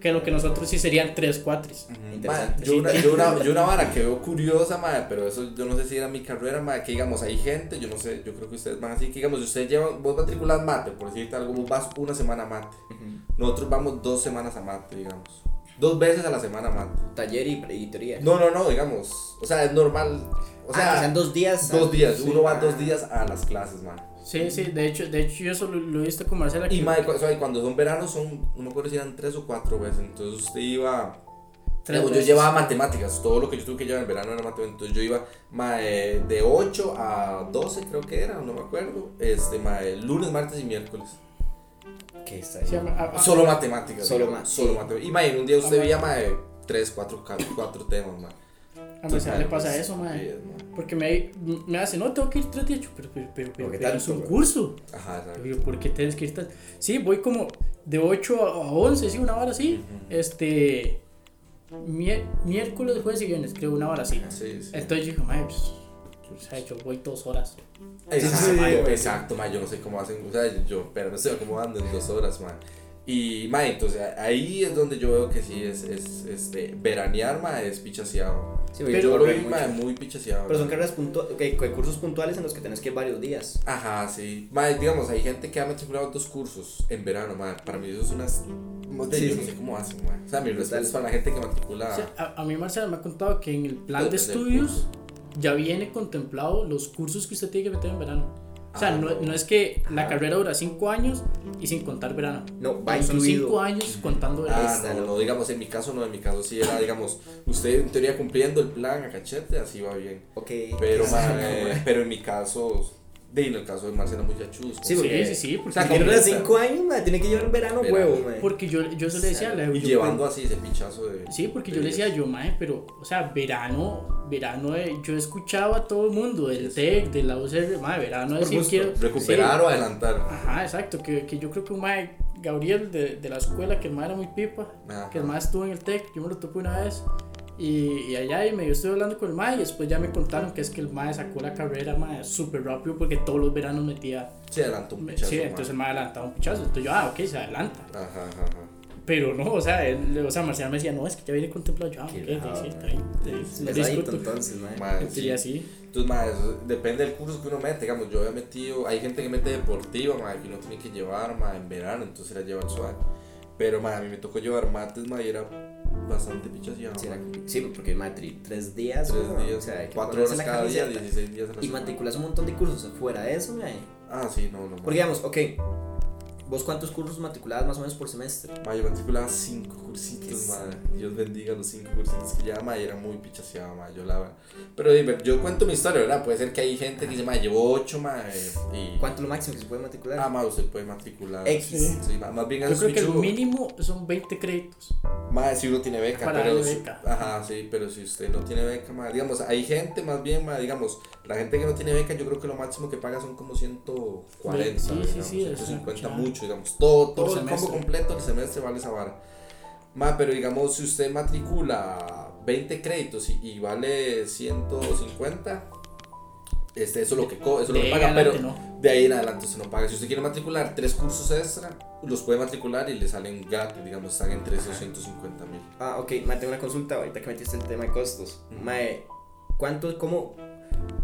Que lo que nosotros sí serían tres cuatris. Interesante. Mae, yo, Sí, una, yo, una, yo una vara que veo curiosa, madre, pero eso yo no sé si era mi carrera, madre, que digamos, hay gente, yo no sé, yo creo que ustedes van así, que digamos, si ustedes llevan, vos matriculas mate, por decirte algo, vos vas una semana a mate, Ujú. nosotros vamos dos semanas a mate, digamos, dos veces a la semana a mate. Taller y, y teoría. No, no, no, digamos, o sea, es normal, o sea, sea, que sean dos días. dos días, Sí. uno va Ah. dos días a las clases, man. Sí, sí, de hecho, de hecho yo eso lo, lo he visto con Marcela. Y que- madre, cu- o sea, cuando son veranos son, no me acuerdo si eran tres o cuatro veces, entonces usted iba... tres yo veces. llevaba matemáticas, todo lo que yo tuve que llevar en verano era matemáticas, entonces yo iba de 8 a 12 creo que era, no me acuerdo, este, mae, lunes, martes y miércoles. ¿Qué está ahí? ah, ah, Solo matemáticas. Solo digamos, ma- Solo sí. matemáticas. Y en un día usted veía mae, 3, 4, 4 temas, mae. A Marcela le pasa Pues, eso, sí, es, mae. Porque me, me hace, no, tengo que ir tres días. Yo, Pero, pero, pero, pero, ¿Por qué pero tanto, es un güey? curso. Ajá, exacto. Yo ¿por qué tienes que ir tan...? Sí, voy como de 8 a 11, sí, una hora así. Este. mier- miércoles, jueves y viernes, creo, una hora así. Sí, sí. Entonces yo dije, mae, pues, o sea, yo voy dos horas. Exacto, Sí, sí, mae, sí. exacto, yo no sé cómo hacen, o sea, yo, pero me estoy acomodando en dos horas, mae. Y, mae, entonces ahí es donde yo veo que sí es, es este, veranear, mae, es pichaseado. Sí, Pero yo lo vi, mae, muy pichaseado. Pero son carreras puntuales, cursos puntuales en los que tenés que ir varios días. Ajá, sí. Mae, digamos, hay gente que ha matriculado dos cursos en verano, mae. Para mí eso es unas. no sé, Sí, yo no sí. sé cómo hacen, mae. O sea, mi respeto es para la gente que matricula. O sea, a, a mí Marcela me ha contado que en el plan de estudios ya viene contemplado los cursos que usted tiene que meter en verano. O sea, Ah, no, no. es que la Ajá. carrera dura 5 años y sin contar verano. No, va son incluido. 5 años contando verano. Ah, no, digamos, en mi caso no, en mi caso sí era, digamos, usted en teoría cumpliendo el plan a cachete, así va bien. Ok. Pero, pero en mi caso, de en el caso de Marcela chusco. Sí, porque- sí, sí, sí, porque, o sea, tiene unos completa. 5 años, tiene que llevar un verano Verano. huevo, porque yo, yo se le decía, le- Y yo- llevando así ese pinchazo de. Sí, porque de yo le decía yo, mae, pero, o sea, verano, verano, eh, yo escuchaba a todo el mundo, del Sí, TEC, de la UCR, mae, verano si gusto, quiero. recuperar sí. o adelantar. Ajá, exacto, que, que yo creo que un mae, Gabriel de, de la escuela, que el mae era muy pipa, Ajá. que el mae estuvo en el TEC, yo me lo topé una vez, y, y allá y medio estuve hablando con el mae, y después ya me contaron que es que el mae sacó la carrera, mae, súper rápido, porque todos los veranos metía, Sí, adelantó un pinchazo. sí, mae. entonces el mae adelantaba un pichazo, entonces yo, ah, ok, se adelanta. Ajá, ajá. Pero no, o sea, él, o sea, Marcial me decía, no, es que ya viene contemplado. Yo, ah, Qué ok, sí, raro, sí, mae. está no discuto. entonces, mae. Mae, Sí, así. Entonces, mae, depende del curso que uno mete, digamos, yo había metido, hay gente que mete deportiva, mae, que uno tiene que llevar, mae, en verano, entonces la llevan suave. Pero, mae, a mí me tocó llevar mates, mae, y era bastante Sí, era- mae. Sí, porque matri, tres días. Tres weón, días, o sea, cuatro horas cada día, camiseta. 16 días a la Y semana. matriculas un montón de cursos afuera de eso. Ah, sí, no, no. Porque digamos, ok, ¿vos cuántos cursos matriculabas más o menos por semestre? Mae, yo matriculaba cinco cursitos, madre. Dios bendiga los cinco cursitos que ya, mae, era muy pichaseado, mae. Yo la Pero di, ver, yo cuento mi historia, ¿verdad? Puede ser que hay gente que dice, mae, llevo ocho, mae. Y. ¿Cuánto es lo máximo que se puede matricular? Ah, mae, usted puede matricular. X. Sí, ma- más bien Yo creo que el mínimo son 20 créditos. Mae, si uno tiene beca, Para pero. darle si- beca. Ajá, sí, pero si usted no tiene beca, mae. Digamos, hay gente más bien, mae, digamos, la gente que no tiene beca, yo creo que lo máximo que paga son como 140. Sí, sí, digamos, sí, una 150 cuchara. Mucho, digamos. Todo, todo el combo semestre. completo el semestre vale esa vara. Mae, pero digamos, si usted matricula 20 créditos y, y vale 150. Este, eso es lo que, co- eso es lo que paga, en pero no. de ahí en adelante usted no paga. Si usted quiere matricular tres cursos extra, los puede matricular y le salen gratis, digamos, están entre esos 150 mil. Ah, ok, mae, tengo una consulta ahorita que metiste el tema de costos. Mae, ¿cuánto, cómo,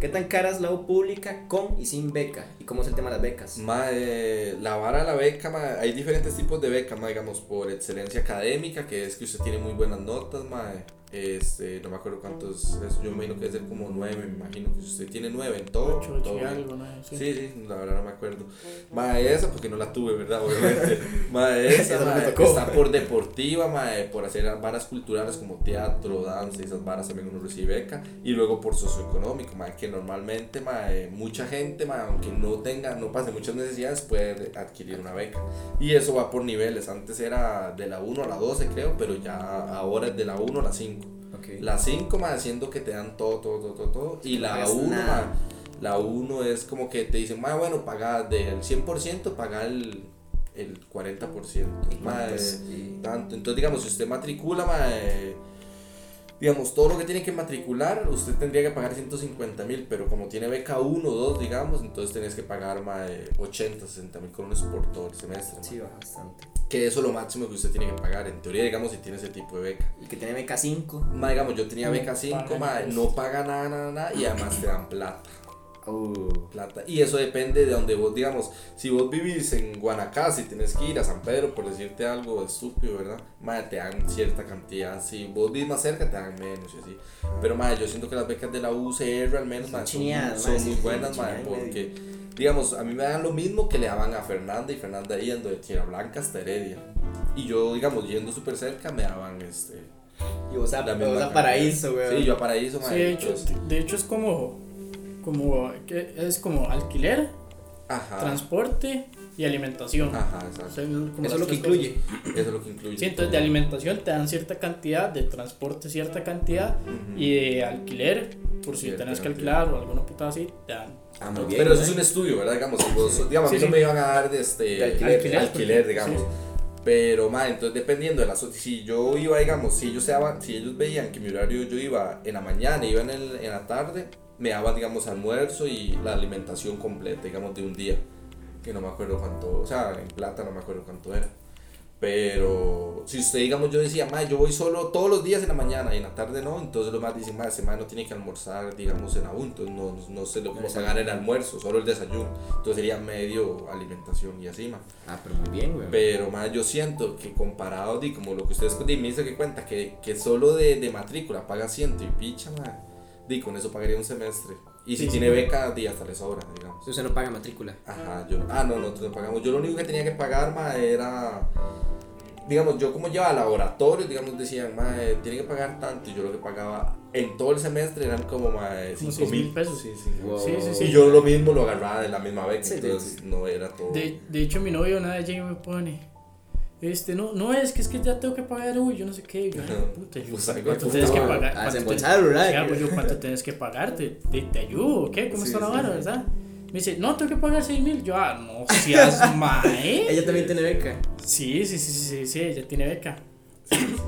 qué tan cara es la U pública con y sin beca? ¿Y cómo es el tema de las becas? Mae, la vara la beca, mae, hay diferentes tipos de beca, mae, digamos, por excelencia académica, que es que usted tiene muy buenas notas, mae, Este, no me acuerdo cuántos, es, yo me imagino que debe ser como nueve, me imagino que si usted tiene nueve en todo, Ocho, ocho todo y bien. algo, ¿no? Sí. Sí, sí, la verdad no me acuerdo. Mae, esa, porque no la tuve, ¿verdad? Obviamente. Mae, esa, no tocó. está por deportiva, mae, por hacer varas culturales como teatro, danza esas varas también uno recibe beca. Y luego por socioeconómico, mae, que normalmente, mae, mucha gente, mae, aunque no tenga, no pase muchas necesidades, puede adquirir una beca. Y eso va por niveles. Antes era de la 1 a la 12, creo, pero ya ahora es de la 1 a la 5. Ok. La 5 más haciendo que te dan todo, todo, todo, todo, todo. Y la pagas 1 nada. la 1 es como que te dicen, más bueno, paga del 100%, paga el, el 40%. ma, Pues, eh, tanto. Entonces, digamos, si usted matricula, ma, eh, digamos, todo lo que tiene que matricular, usted tendría que pagar 150 mil, pero como tiene beca 1 o 2, digamos, entonces tenés que pagar ma, eh, 80, 60 mil colones por todo el semestre. Sí, bastante. Que eso es lo máximo que usted tiene que pagar, en teoría, digamos, si tiene ese tipo de beca. El que tiene beca 5. Ma, digamos, yo tenía beca 5, paga ma, impuestos. no paga nada, nada, nada, y además te dan plata. Uh, plata. Y eso depende de donde vos, digamos, si vos vivís en Guanacaste y tienes que ir a San Pedro, por decirte algo estúpido, ¿verdad? Madre, te dan cierta cantidad. Si vos vivís más cerca, te dan menos y así. Pero, madre, yo siento que las becas de la UCR al menos, Son madre, son, son madre, muy sí, buenas, madre, porque, digamos, a mí me dan lo mismo que le daban a Fernanda y Fernanda yendo de Tierra Blanca hasta Heredia. Y yo, digamos, yendo súper cerca, me daban este. y vos a, la vos a paraíso, weón. Sí, yo a Paraíso, Sí, madre. de hecho, de hecho es como, como, que es como alquiler, Ajá. transporte y alimentación. Ajá, O exacto. sea, como Eso es lo que incluye. cosas. Eso es lo que incluye. Sí, entonces de alimentación te dan cierta cantidad, de transporte cierta cantidad Ujú. y de alquiler, por si tenés que alquilar o alguna putada así, te dan. Ah, bien. Pero eso es un estudio, ¿verdad? Digamos, vos, digamos, Sí, a mí no sí. me iban a dar de este De alquiler, alquiler, alquiler, digamos. sí. Pero, ma, entonces dependiendo de la si yo iba, digamos, si ellos, se si ellos veían que mi horario yo iba en la mañana, iba en, el, en la tarde, me daban, digamos, almuerzo y la alimentación completa, digamos, de un día. Que no me acuerdo cuánto, o sea, en plata no me acuerdo cuánto era. Pero si usted, digamos, yo decía, ma, yo voy solo todos los días en la mañana y en la tarde no, entonces los más dicen, ma, ese ma no tiene que almorzar, digamos, en aún, entonces no, no, se le puede pagar el almuerzo, solo el desayuno. Entonces sería medio alimentación y así, ma. Ah, pero muy bien, weón. Pero más yo siento que comparado di como lo que ustedes me hizo que cuenta que, que solo de, de matrícula paga ciento y picha, ma, di con eso pagaría un semestre. Y si Sí, tiene sí. beca, di hasta le sobra, digamos. Usted no paga matrícula. Ajá, yo, ah, no, nosotros no pagamos. Yo lo único que tenía que pagar, ma, era, digamos, yo como llevaba laboratorio, digamos, decían, ma, eh, tiene que pagar tanto. Y yo lo que pagaba en todo el semestre eran como, ma, Como 5 seis mil pesos. Sí, sí. Wow. Sí, sí, sí. Y yo lo mismo lo agarraba de la misma beca, entonces no era todo. De, de hecho, mi novio una vez llega y me pone. Este, no, no es que es que ya tengo que pagar, uy, yo no sé qué. Yo, ay, puta, yo, Pues, ay, ¿cuánto tienes que pagar? ¿Cuánto te- yo, ¿cuánto tienes que pagar? ¿Te, te, ayudo? ¿Qué? ¿Cómo Sí, está la vara, sí. verdad? Me dice, no, tengo que pagar 6 mil. Yo, ah, no seas mae. Ella también tiene beca. Sí, sí, sí, sí, sí, sí, ella tiene beca.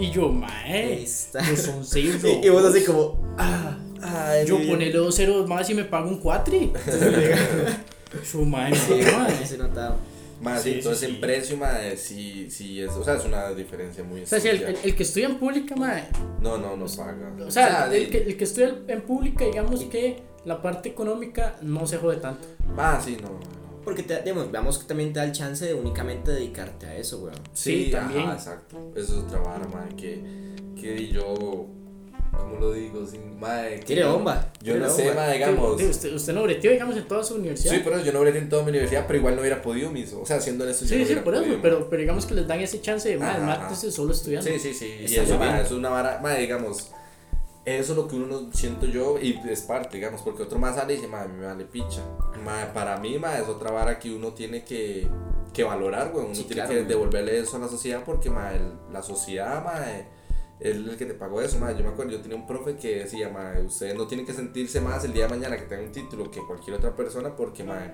Y yo, mae. Pues son 6 Y, y vos así como, ah, ay, Yo ponele dos ceros más y me pago un cuatri. Yo, mae, Sí, mae. se notaba. Más Sí, entonces sí, sí. en precio, madre, sí, sí es, o sea, es una diferencia muy O sea, si el, el, el que estudia en pública, mae, No, no, no paga. O sea, el, di- que, el que estudia en pública, digamos que la parte económica no se jode tanto. Ah, sí, no. no. Porque te, digamos, veamos que también te da el chance de únicamente dedicarte a eso, weón. Sí, Sí, también. Ajá, exacto. Eso es otra vara, madre, que, que yo, ¿cómo lo digo? Sin, madre, yo- bomba. Yo tiene no sé, madre, digamos. Usted, usted no breteó, digamos, en toda su universidad. Sí, pero yo no hubiera en toda mi universidad, pero igual no hubiera podido mismo. O sea, eso yo sí, no sí, por eso, podido, pero, pero digamos que les dan ese chance de, más, Ajá, mátese solo estudiando. Sí, sí, sí. Y Está eso, bien. eso es una vara, ma, digamos, eso es lo que uno no siento yo y es parte, digamos, porque otro más sale y dice, ma, a mí me vale picha. Ma, para mí, ma, es otra vara que uno tiene que, que valorar, güey. Uno Sí, tiene claro, que güey. devolverle eso a la sociedad porque, ma, el- la sociedad, ma, es el que te pagó eso, ma. Yo me acuerdo, yo tenía un profe que decía, ma, ustedes no tienen que sentirse más el día de mañana que tengan un título que cualquier otra persona porque, ma,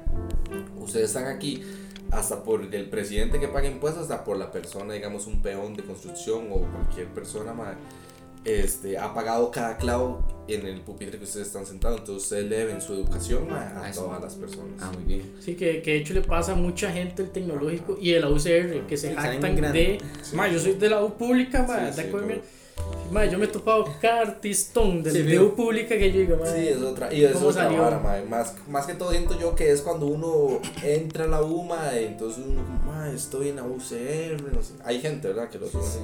ustedes están aquí hasta por el presidente que paga impuestos, hasta por la persona, digamos, un peón de construcción o cualquier persona, ma, este, ha pagado cada clavo en el pupitre que ustedes están sentados. Entonces, ustedes le deben su educación ma, a Ah, todas las personas. Ah, muy bien. Sí, que, que de hecho le pasa a mucha gente el tecnológico y de la UCR que se Sí, jactan de. Ma, yo soy de la U pública, ma, Sí, sí, con- pero- ma, yo me he topado cada artistón de, Sí, de. U pública que yo digo, ma, Sí, es otra, y es ¿Cómo otra salió? vara, ma, Más, más que todo siento yo que es cuando uno entra a la UMA, entonces uno como, ma, estoy en la UCR, no sé. Hay gente, ¿verdad? Que lo sube. Sí.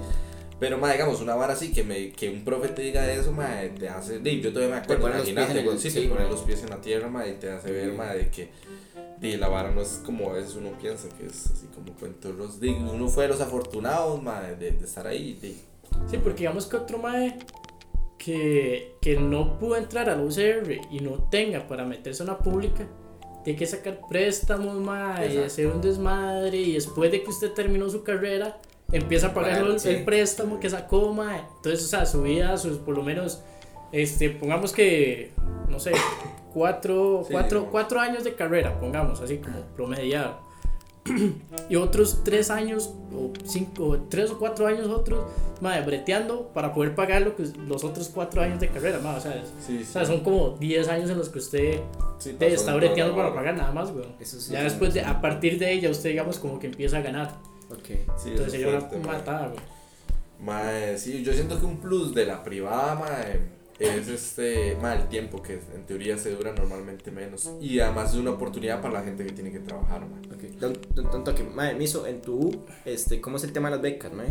Pero, ma, digamos, una vara así que, me, que un profe te diga eso, ma, te hace. di, yo todavía me acuerdo, imagínate, sí, sí. te pone los pies en la tierra, ma, y te hace ver, Sí. ma, de que. di, la vara no es como a veces uno piensa que es así como cuentos. Los, uno fue de los afortunados, ma, de, de estar ahí. di. Sí, porque digamos que otro mae que, que no pudo entrar a la UCR y no tenga para meterse a una pública, tiene que sacar préstamos, mae, y hacer un desmadre, y después de que usted terminó su carrera, empieza a pagar Pagar, el, sí. el préstamo que sacó, mae. Entonces, o sea, su vida, sus, por lo menos, este, pongamos que, no sé, cuatro, Sí, cuatro, cuatro años de carrera, pongamos, así como promediado. Y otros tres años o cinco o tres o cuatro años otros madre, breteando para poder pagar lo que los otros cuatro años de carrera madre, o, sea, es- Sí, o sea, son como 10 años en los que usted sí, pasó está de breteando para pagar nada más weón. Eso sí. ya sí, después de sí. a partir de ella usted digamos como que empieza a ganar Ok. Sí, entonces es sería una matada güey. Mae, sí, yo siento que un plus de la privada, mae, es este, mae, el tiempo que en teoría se dura normalmente menos. Y además es una oportunidad para la gente que tiene que trabajar, mae. Ok. Don, don, don Toque, mae, Miso, en tu este, ¿cómo es el tema de las becas, mae?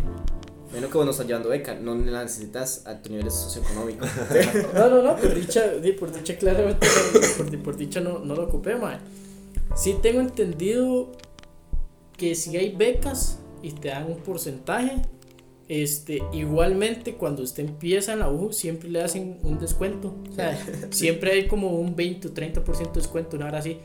Menos que vos no estás llevando beca, no la necesitas a tu nivel socioeconómico. no no no por dicha di- por dicha claramente por, por dicha no, no lo ocupé madre. sí tengo entendido que si hay becas y te dan un porcentaje este, igualmente cuando usted empieza en la U siempre le hacen un descuento. O sea, siempre hay como un 20 o 30% de descuento, una hora así.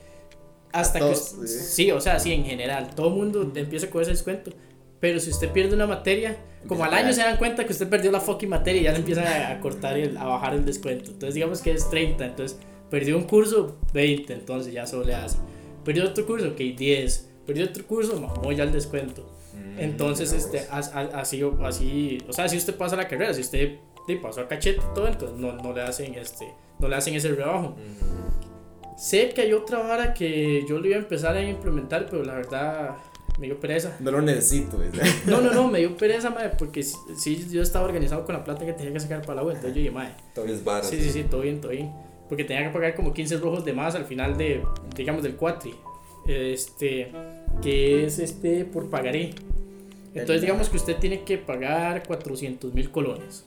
Hasta A que todos, sí. sí, o sea, sí, en general, todo el mundo empieza con ese descuento. Pero si usted pierde una materia, como al año se dan cuenta que usted perdió la fucking materia y ya le empiezan a, a cortar, el, a bajar el descuento. Entonces, digamos que es 30. Entonces, perdió un curso, 20. Entonces, ya solo le hace. Perdió otro curso, ok, 10. Perdió otro curso, mamó ya el descuento. Mm, Entonces, este, as- as- así, así, o sea, si usted pasa la carrera, si usted pasó a cachete y todo, entonces no, no le hacen este, no le hacen ese rebajo. Mm, Sé que hay otra vara que yo le iba a empezar a implementar, pero la verdad me dio pereza. No lo necesito, ¿verdad? No, no, no, me dio pereza, madre, porque sí, sí, yo estaba organizado con la plata que tenía que sacar para la web, entonces yo dije, madre, es vara, sí, sí, sí, todo bien, todo bien. Porque tenía que pagar como 15 rojos de más al final de, digamos, del cuatri. Este, que es este por pagaré. Entonces, digamos que usted tiene que pagar 400 mil colones.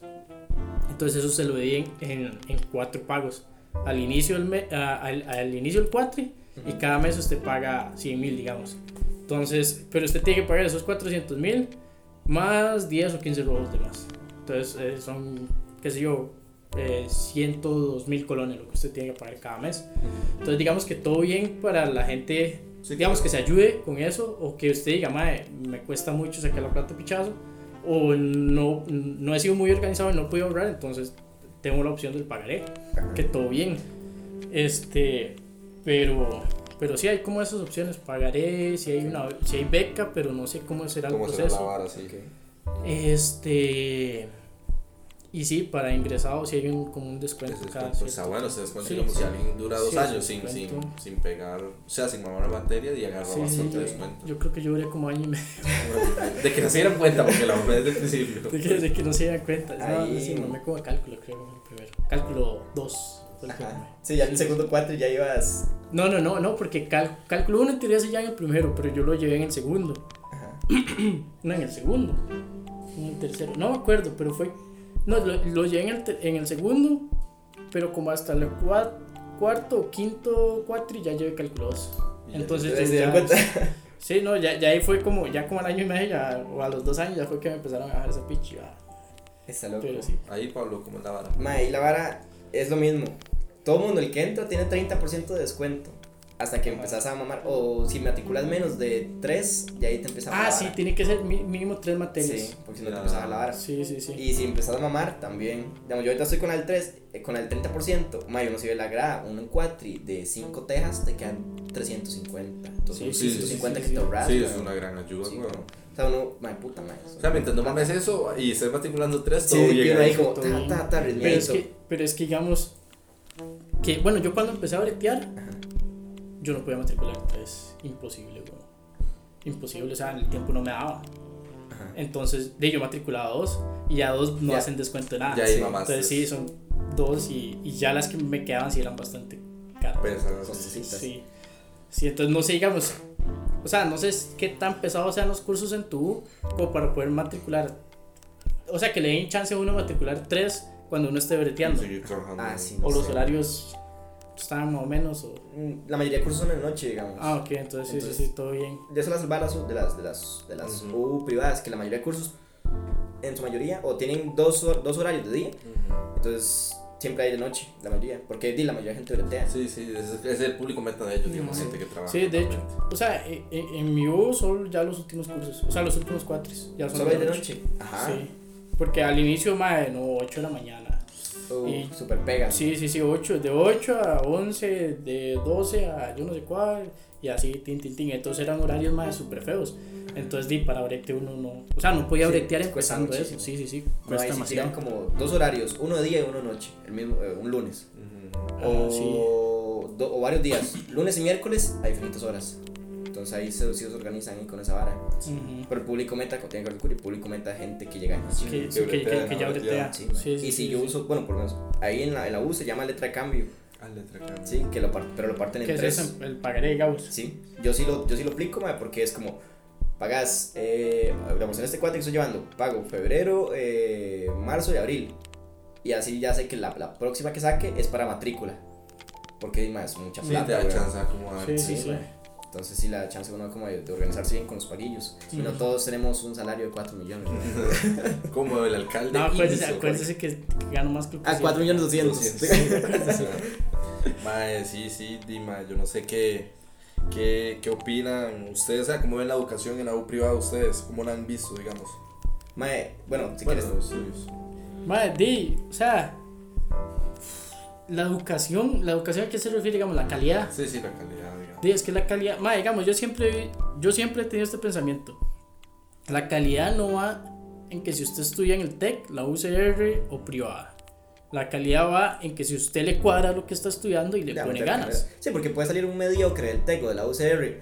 Entonces, eso se lo di en, en, cuatro pagos. Al inicio del, me- a- al, al inicio del cuatri y cada mes usted paga 100 mil, digamos. Entonces, pero usted tiene que pagar esos 400 mil más 10 o 15 rojos de más. Entonces, eh, son, qué sé yo, eh, 102 mil colones lo que usted tiene que pagar cada mes. Entonces, digamos que todo bien para la gente, Sí, digamos que se ayude con eso, o que usted diga, mae, me cuesta mucho sacar la plata pichazo, o no, no he sido muy organizado y no puedo ahorrar, entonces tengo la opción del pagaré, que todo bien. Este, pero, pero sí hay como esas opciones, pagaré, si hay una, si hay beca, pero no sé cómo será el ¿Cómo será la proceso. vara, sí? Este. Y sí, para ingresados sí hay un, como un descuento cada descuento cierto- bueno, se descuenta Sí, como sí. si alguien dura dos Sí, años sin, sin, sin pegar, o sea, sin mamar la materia y agarra Sí, sí, bastante yo, descuento. yo creo que yo duré como año y medio De que no se dieran cuenta porque la mamé desde el principio. de que, de que no se dieran cuenta. No, sí, no me como cálculo, creo, el primero. Cálculo 2. Ajá. Sí, ya en el segundo cuatro ya ibas. No, no, no, no, porque cal- cálculo 1 en teoría se ya en el primero, pero yo lo llevé en el segundo. Ajá. No, en el segundo. En el tercero. No me acuerdo, pero fue. No, lo, lo llevé en el, te- en el segundo, pero como hasta el cua- cuarto o quinto cuatri ya llevé cálculo 2. Y ya Entonces, ya- ¿se dieron cuenta? Sí, no, ya, ya ahí fue como, ya como al año y medio, ya, o a los dos años, ya fue que me empezaron a bajar esa pichi. Está loco. Pero sí. Ahí, Pablo, ¿cómo es la vara? Mae, y la vara es lo mismo. Todo mundo, el que entra, tiene 30% de descuento. Hasta que empezás a mamar. O si matriculas menos de 3, ya ahí te empieza a Ah, bajar. sí, tiene que ser mínimo tres materias. Sí, porque si no te empieza a la vara. Sí, sí, sí. Y si empezás a mamar, también. Digamos, yo ahorita estoy con el 3, eh, con el 30%. Mae, uno si ve la grada, uno en cuatri de 5 tejas, te quedan 350. Entonces, Sí, son sí, sí, 150 sí, que sí. te ahorras. Sí, es una gran ayuda, weón. O sea, uno, mae, puta, mae. O sea, mientras no mames eso y estés matriculando tres, Sí, todo sí, uno ahí como, ta, ta, ta, Pero es, que, pero es que digamos que, bueno, yo cuando empecé a bretear, yo no podía matricular, es imposible, weón. Imposible, o sea, el tiempo no me daba. Ajá. Entonces, de yo matriculaba dos y ya dos no Ya. hacen descuento de nada. Ya sí. Entonces, sí, son dos y, y ya las que me quedaban sí eran bastante caras. Pesadas. Costositas. Sí. Sí, entonces no sé, digamos, o sea, no sé qué tan pesados sean los cursos en tu como para poder matricular o sea, que le den chance a uno matricular tres cuando uno esté breteando. Ah, sí. O los horarios están más o menos. O... Mm, La mayoría de cursos son en la noche, digamos. Ah, ok, entonces, sí, Entonces- sí, sí, todo bien. De eso las salvadas de las, de las, de las Ujú. U privadas, que la mayoría de cursos, en su mayoría, o tienen dos, hor- dos horarios de día, Ujú. entonces siempre hay de noche, la mayoría, porque di, la mayoría de gente bretea. Sí, sí, ese es el público meta de ellos, digamos, Sí. gente que trabaja. Sí, de hecho, o sea, en, en- en mi U solo ya los últimos cursos, o sea, los últimos cuatro, ya son Solo hay de noche. Ajá. Sí, porque al inicio, más no, 8 de la mañana. Uh, Y- super pega. Sí, sí, sí, 8, de 8 a 11, de 12 a yo no sé cuál, y así, tin, tin, tin. Entonces eran horarios más súper feos. Entonces, di, para brete uno no. O sea, no podía Sí, bretear cuesta empezando eso. Sí, sí, sí, No, cuesta ahí sí demasiado. como dos horarios, uno de día y uno de noche, el mismo, eh, un lunes. Ujú. Ah, o, sí. do- o varios días, lunes y miércoles a diferentes horas. Entonces ahí se, sí se organizan ahí con esa vara. Ujú. Pero el público meta, como tiene que ver con el público meta gente que llega de. Que, sí, que, que, que ya bretea. Sí, Sí, sí, y si sí, yo sí. uso, bueno, por lo menos, ahí en la, en la U se llama letra de cambio, Ah, letra acá. sí, que lo par- pero lo parten en ¿Qué es tres. eso? El pagaré de Gauss. Sí, yo sí lo, yo sí lo aplico, porque es como, pagas, eh, digamos, en este cuate que estoy llevando, pago febrero, eh, marzo y abril. Y así ya sé que la, la próxima que saque es para matrícula. Porque más es mucha Sí, plata. te da chance como a- Sí, Sí, sí, sí. Entonces sí la da chance uno como de, de organizarse bien con los paguillos. Y no todos tenemos un salario de 4 millones. mae. Como el alcalde. No, acuérdese, acuérdese que, gano más que Ah, 4 millones 200. Mae, sí, sí, Dima, yo no sé qué, qué, qué opinan ustedes, o sea, cómo ven la educación en la U privada ustedes, cómo la han visto, digamos. Mae, bueno, si Bueno, quieres. los suyos. Madre, di, o sea, la educación, la educación a qué se refiere, digamos, la calidad. Sí, sí, la calidad, es que la calidad, madre, digamos, yo siempre, yo siempre he tenido este pensamiento. La calidad no va en que si usted estudia en el TEC, la UCR o privada. La calidad va en que si usted le cuadra lo que está estudiando y le Ya, pone ganas. Sí, porque puede salir un mediocre del TEC o de la UCR.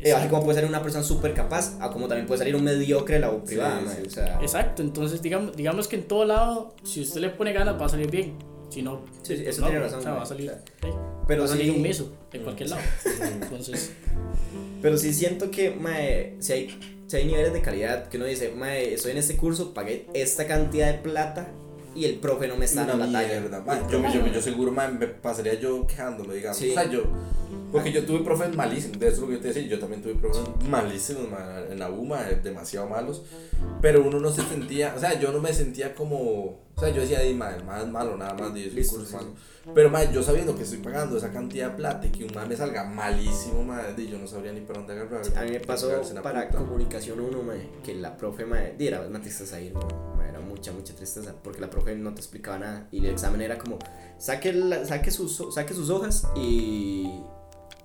Eh, así como puede salir una persona súper capaz, a como también puede salir un mediocre de la U privada. Sí, sí. O sea, Exacto, entonces digamos, digamos que en todo lado, si usted le pone ganas va a salir bien. Si no, Sí, sí, pues eso no, tiene razón, O sea, va a salir, o sea, pero salir sí- un miso en cualquier lado. Entonces, Pero sí siento que, mae, si hay, si hay niveles de calidad que uno dice, mae, estoy en este curso, pagué esta cantidad de plata y el profe no me está dando la talla. mierda, man. Yo, yo, yo seguro, man, me pasaría yo quejándome, digamos. Sí. O sea, yo. Porque yo tuve profes malísimos, de eso es lo que yo te decía, yo también tuve profes malísimos man, en la UMA, demasiado malos. Pero uno no se sentía, o sea, yo no me sentía como. O sea, yo decía, "Di, man, man es malo, nada más, un Listo, curso sí. malo. Pero, man, yo sabiendo que estoy pagando esa cantidad de plata y que un man me salga malísimo, man, yo no sabría ni para dónde agarrar. A mí me pasó para puta. comunicación 1, mae, que la profe, mae, di, era una tristeza ir, era mucha, mucha tristeza, porque la profe no te explicaba nada y el examen era como, saque, la- saque, sus, saque sus hojas y,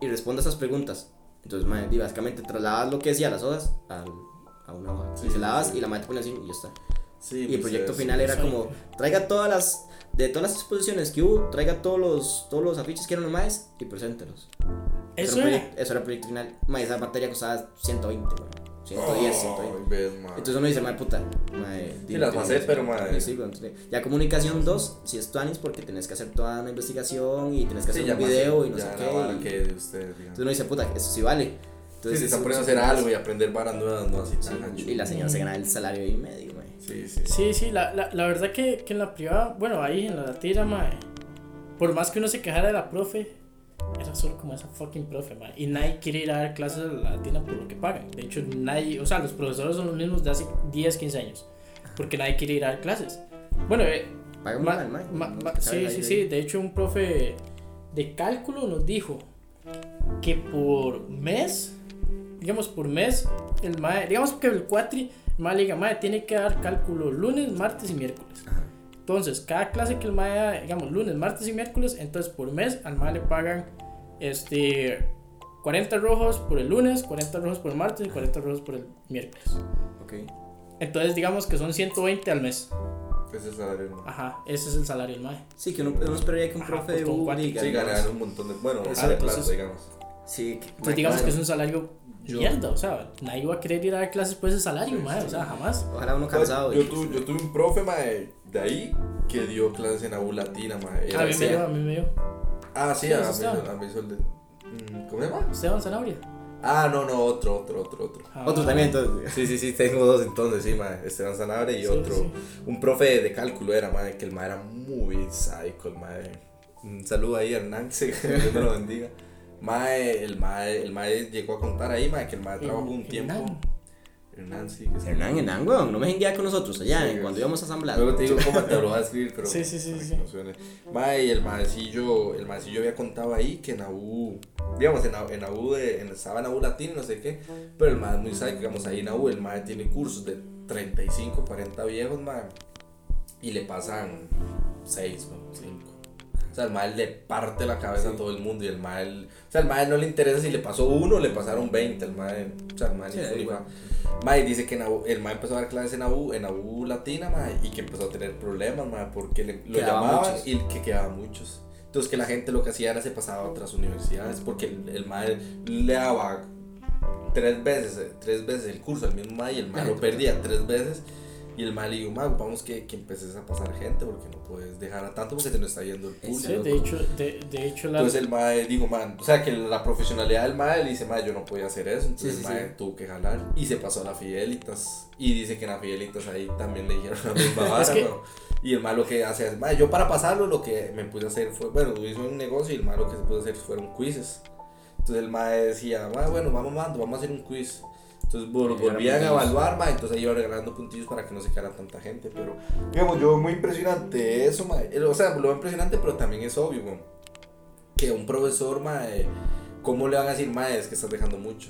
y responda esas preguntas. Entonces, di, básicamente trasladabas lo que decía las hojas al- a una hoja Sí, y se la dabas sí. y la madre te ponía así y ya está. Sí, Y el pues, proyecto final era Sí. como, traiga todas las, de todas las exposiciones que hubo, traiga todos los, todos los afiches que eran los más y preséntelos. eso era, un era. proyecto, eso era el proyecto final. Ma, esa materia costaba 120, weón. 110, 120. Ay, ves, man. Entonces uno dice, madre puta, madre, Sí, las pasé, pero, madre. Sí, ya comunicación 2, si es tuanis porque tenés que hacer toda una investigación y tenés que hacer Sí, un video y no sé qué. y-. Entonces uno dice, puta, eso sí vale. Sí, Entonces si eso- están poniendo a hacer sí, algo y aprender varas nuevas, no así sí, tan ancho. Y la señora se gana el salario ahí medio, madre. Sí, sí. Sí, sí, la, la, la verdad que, que en la privada, bueno, ahí en la tira, mae, por más que uno se quejara de la profe, era solo como esa fucking profe, mae. Y nadie quiere ir a dar clases a la latina por lo que pagan. De hecho, nadie, o sea, los profesores son los mismos de hace 10, 15 años. Porque nadie quiere ir a dar clases. Bueno, eh, Paga ma- mal, ma- ma- sí, sí, sí. De hecho, un profe de cálculo nos dijo que por mes, digamos por mes, el mae, digamos que el cuatri, el mae le diga, mae, tiene que dar cálculo lunes, martes y miércoles. Ajá. Entonces, cada clase que el mae da, digamos, lunes, martes y miércoles, entonces por mes al mae le pagan este 40 rojos por el lunes, 40 rojos por el martes y 40 rojos por el miércoles. Ok. Entonces, digamos que son 120 al mes. Ese salario, ¿no? Ajá, ese es el salario del mae. Sí, que uno, uno esperaría que un Ajá, profe pues, de U cuatro. diga, Sí, ganar un montón de. Bueno, Ajá, esa de plata, entonces- digamos. Sí, que, Entonces, digamos claro. que es un salario Yo- mierda, o sea, nadie va a querer ir a dar clases por ese salario, Sí, mae, sí. o sea, jamás. Ojalá uno cansado. Yo, y- tuve, yo tuve un profe, mae, de ahí que dio clases en la U Latina. Era A mí me dio, a mí me dio. Ah, sí, Sí, a mí, a mí hizo el de. ¿Cómo se llama? Esteban Zanabria. Ah, no, no, otro, otro, otro, otro. Ah, Otro también, entonces. Sí, sí, sí, tengo dos entonces, sí, mae. Esteban Sanabria y Sí, otro. sí. Un profe de cálculo era, mae, que el mae era muy psycho, el mae. Un saludo ahí a Hernán, que Dios me lo bendiga. Mae, el mae, el mae llegó a contar ahí, mae, que el mae trabajó un tiempo. Hernán. Sí, que. Hernán, Hernán, weón, no me jenguea con nosotros allá, Sí, en cuando íbamos a asamblar. Luego te digo cómo te lo voy a escribir, pero. Sí, sí, sí, sí. no suene. Mae, y el maecillo, el maecillo había contado ahí que en AU, digamos, en en AU de, en, estaba en AU latino, no sé qué, pero el mae es muy psycho, digamos, ahí en AU, el mae tiene cursos de 35, 40 viejos, mae, y le pasan 6, 5. Sea, el mae le parte la cabeza a todo el mundo y el mae, el- o sea, el mae no le interesa si le pasó uno o le pasaron 20, el mae, o sea, el mae Sí. Mae dice que el mae empezó a dar clases en AU, en AU latina, mae, y que empezó a tener problemas, mae, porque le, lo Quedaban llamaban muchos. y que quedaban muchos. Entonces que la gente lo que hacía era se pasaba a otras universidades, porque el, el mae le daba tres veces, eh, tres veces el curso al mismo mae y el mae lo perdía tres veces. Y el mae le dijo, vamos que, que empeces a pasar gente porque no puedes dejar a tanto porque se nos está yendo el público. Sí, de hecho, de, de hecho la, Entonces el mae dijo, man, o sea que la profesionalidad del mae le dice, mae, yo no podía hacer eso. Entonces Sí, sí, el mae tuvo que jalar y se pasó a la Fidelitas. Y dice que en la Fidelitas ahí también le dijeron la misma vara, que- ¿no? Y el mae lo que hace es, yo para pasarlo lo que me puse a hacer fue, bueno, hizo un negocio y el mae lo que se pudo hacer fueron quizzes. Entonces el mae decía, bueno, vamos, mando, vamos a hacer un quiz. Entonces era volvían a evaluar, mae, entonces iban regalando puntillos para que no se quedara tanta gente. Pero, digamos, yo muy impresionante eso, mae. O sea, lo impresionante, pero también es obvio, weón que un profesor, mae, ¿cómo le van a decir, mae, es que estás dejando mucho?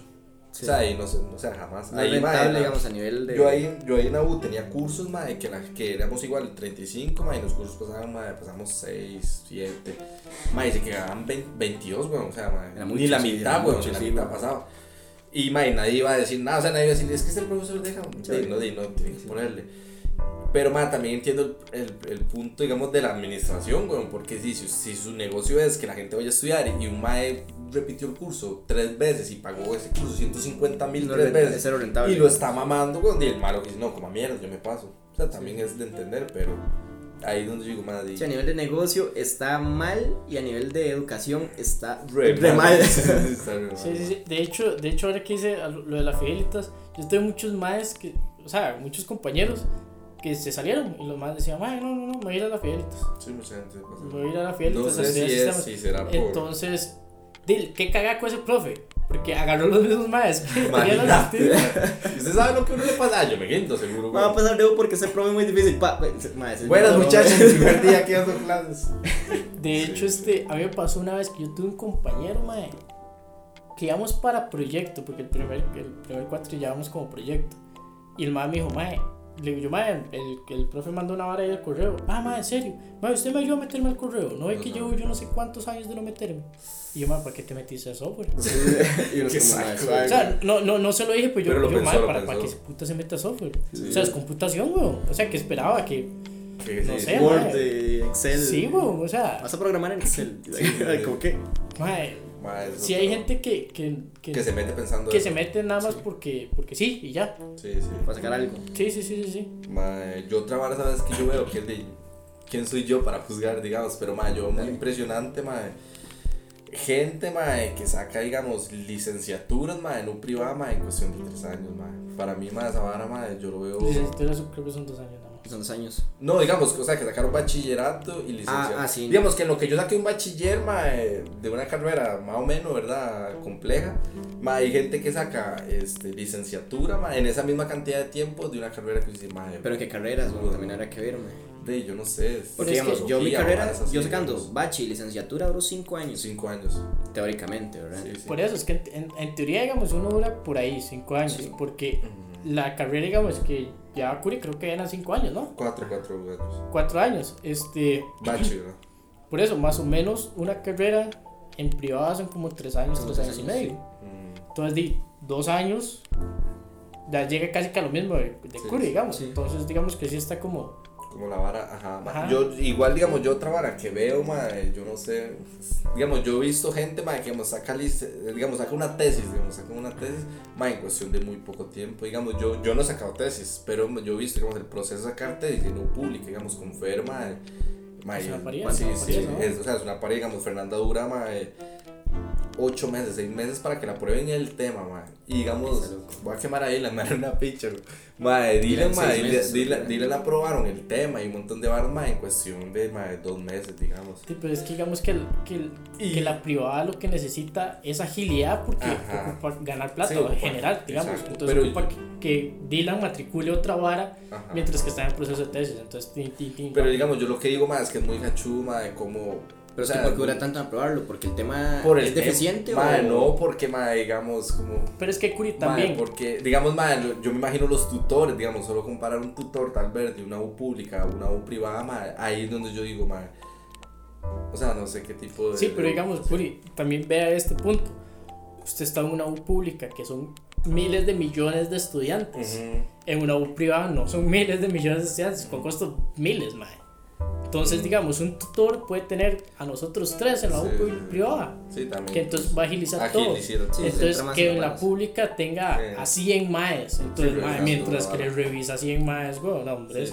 Sí. O sea, ahí no, sé, o sea, jamás. No ahí, rentable, la- digamos, a nivel de. yo ahí, yo ahí en AU tenía cursos, mae, que, la, que éramos igual 35, mae, y los cursos pasaban, mae, pasamos 6, 7, mae, y se quedaban 20 22, weón, o sea, Era ni la sí, mitad, weón, ni la sí, mitad pasaba. Y, mae, nadie iba a decir nada, o sea, nadie iba a decir, es que este profesor deja, Sí. de, no, de, no, que ponerle. Pero, mae, también entiendo el, el, el punto, digamos, de la administración, weón, porque si, si, si su negocio es que la gente vaya a estudiar y un mae repitió el curso tres veces y pagó ese curso 150 mil no tres es veces y lo está mamando, weón, y el malo dice, no, como mierda, yo me paso. O sea, también es de entender, pero ahí es donde yo digo, más Sí, a nivel de negocio está mal y a nivel de educación está re, re, mal. Mal. Sí, sí, sí. De hecho, de hecho ahora que hice lo de las fidelitas, yo tengo muchos maes que, o sea, muchos compañeros que se salieron y los maes decían, "Mae, no, no, no, me voy a ir a las fidelitas. Sí, mucha gente. Me voy a ir a las fidelitas No sé si es, sistemas". si será por... Entonces, dile, qué cagaco ese profe, porque agarró los mismos maes. ¿Y usted sabe lo que uno le pasa? Ah, yo me guindo, seguro, Va a pasar de porque ese profe es muy difícil. Pa, ma, ese Buenas muchachos, el primer día que dando clases. De hecho, sí. este, a mí me pasó una vez que yo tuve un compañero, mae, que íbamos para proyecto, porque el primer, el primer cuatro llevábamos como proyecto. Y el mae me dijo, mae, le digo yo, mae, el, el profe mandó una vara ahí al correo. Ah, mae, en serio, mae, usted me ayudó a meterme al correo. No ve que llevo yo no sé cuántos años de no meterme. Y yo, mae, ¿para qué te metiste a software? y uno Qué es como, "Mae, O sea, no, no, no se lo dije, pues yo, yo, pensó, lo para, para que ese puta se meta a software. Sí. O sea, es computación, weón. O sea, que esperaba que. Que No sé, Word, Excel. Sí, weón, o sea, Vas a programar en Excel. ¿Cómo que? mae, Si hay gente que, que, que, Que se mete pensando que eso. se mete nada más Sí. porque, porque sí y ya. Sí, sí. Para sacar algo. Sí, sí, sí, sí, sí. Mae, yo otra vara, sabes que yo veo que es de quién soy yo para juzgar, digamos, pero mae, yo muy impresionante, mae. Gente, mae, que saca, digamos, licenciaturas, mae, en un privado, mae, en cuestión de tres años, mae. Para mí, mae, esa vara, mae, yo lo veo. Licenciatura creo que son dos años nada dos años. No, digamos, o sea, que sacaron bachillerato y licenciatura. ah, sí. Digamos que en lo que yo saqué un bachiller, mae, de una carrera más o menos, ¿verdad? Compleja. Mae, hay gente que saca este, licenciatura, mae, en esa misma cantidad de tiempo de una carrera que dice, mae, Pero qué carreras, bueno, también habrá que ver, mae. de, yo no sé. es- Porque digamos, yo mi carrera, yo sacando digamos. bachi y licenciatura duró cinco años. Cinco años. Teóricamente, ¿verdad? Sí, sí. Por eso, es que en, en- en teoría, digamos, uno dura por ahí cinco años. Sí. Porque Ujú. la carrera, digamos, que ya Curi creo que eran cinco años, ¿no? Cuatro, cuatro años. Cuatro años. Este, ¿verdad? por eso, más o menos, una carrera en privada son como tres años, tres tres años y medio. Mm, Entonces, di, dos años, ya llega casi que a lo mismo de, de Sí, Curi, digamos. sí. Entonces, digamos que sí está como. Como la vara, ajá. Ajá. Yo, igual, digamos, yo otra vara que veo, mae, yo no sé. Digamos, yo he visto gente, mae, que digamos, saca, digamos, saca una tesis, digamos, saca una tesis, mae, en cuestión de muy poco tiempo. Digamos, yo, yo no he sacado tesis, pero yo he visto, digamos, el proceso de sacar tesis y no publica, digamos, con Fer, mae. mae, Es una pared, sí, sí, ¿no? es, o sea, es una pared, digamos, Fernanda Dura, mae. 8 meses, 6 meses para que la prueben el tema, mae. Y digamos, voy a quemar a Dylan, me una picha, güey. Mae, Dylan, meses, Dylan, aprobaron el tema y un montón de barras, mae, en cuestión de, mae, dos meses, digamos. Sí, pero es que digamos que, el- que, el- Y- que la privada lo que necesita es agilidad porque Ajá. ocupa ganar plata Sí, general, digamos. exacto. Entonces Pero- ocupa que, que Dylan matricule otra vara Ajá. mientras que está en proceso de tesis. Entonces, tin, tin, tin, Pero digamos, yo lo que digo, mae, es que es muy hachú, mae, como... Pero o es que sea, ¿por qué dura tanto en aprobarlo? Porque el tema por el es deficiente o no, porque, mae, digamos, como... Pero es que Curi también. porque, digamos, lo- yo me imagino los tutores, digamos, solo comparar un tutor tal vez de una U pública a una U privada, mae, ahí es donde yo digo, mae, o sea, no sé qué tipo de... Sí, pero de- digamos, Curi, también vea este punto. Usted está en una U pública que son miles de millones de estudiantes. Ujú. En una U privada no son miles de millones de estudiantes, con costo miles, mae. Entonces, digamos, un tutor puede tener a nosotros tres en la U Sí, privada, Sí, también. que entonces va a agilizar todo. Sí. Entonces, que en la pública tenga a 100 maes. Entonces, mientras que le revisa 100 maes, güey, no, hombre.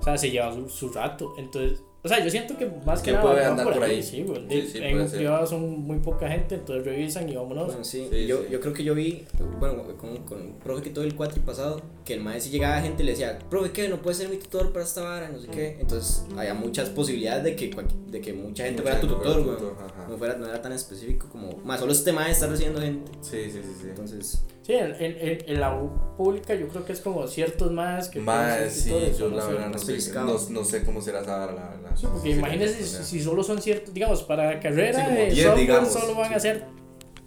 O sea, se lleva su, su rato. Entonces, o sea, yo siento que más que Que nada puede andar por ahí. Sí, güey. Sí, sí, en privado son muy poca gente, entonces revisan y vámonos. Bueno, sí, Sí, yo, sí. yo creo que yo vi, bueno, con, con un profe que todo el cuatro pasado, que el maestro llegaba gente y le decía, profe, ¿qué? No puede ser mi tutor para esta vara, no sé qué. Entonces, había muchas posibilidades de que, de que mucha gente Mucha fuera tu gente fuera tutor, güey. No, fuera, no era tan específico como, más solo este maestro está recibiendo gente. Sí, sí, sí, sí. Entonces, Sí, en, en, en- en la U pública yo creo que es como ciertos más que ser sí, yo la verdad no más sé, no, no sé cómo será esa vara, la verdad. Sí, porque Sí, imagínense sí, si, sí. si solo son ciertos, digamos, para la carrera Sí, de 10, software digamos. solo van a ser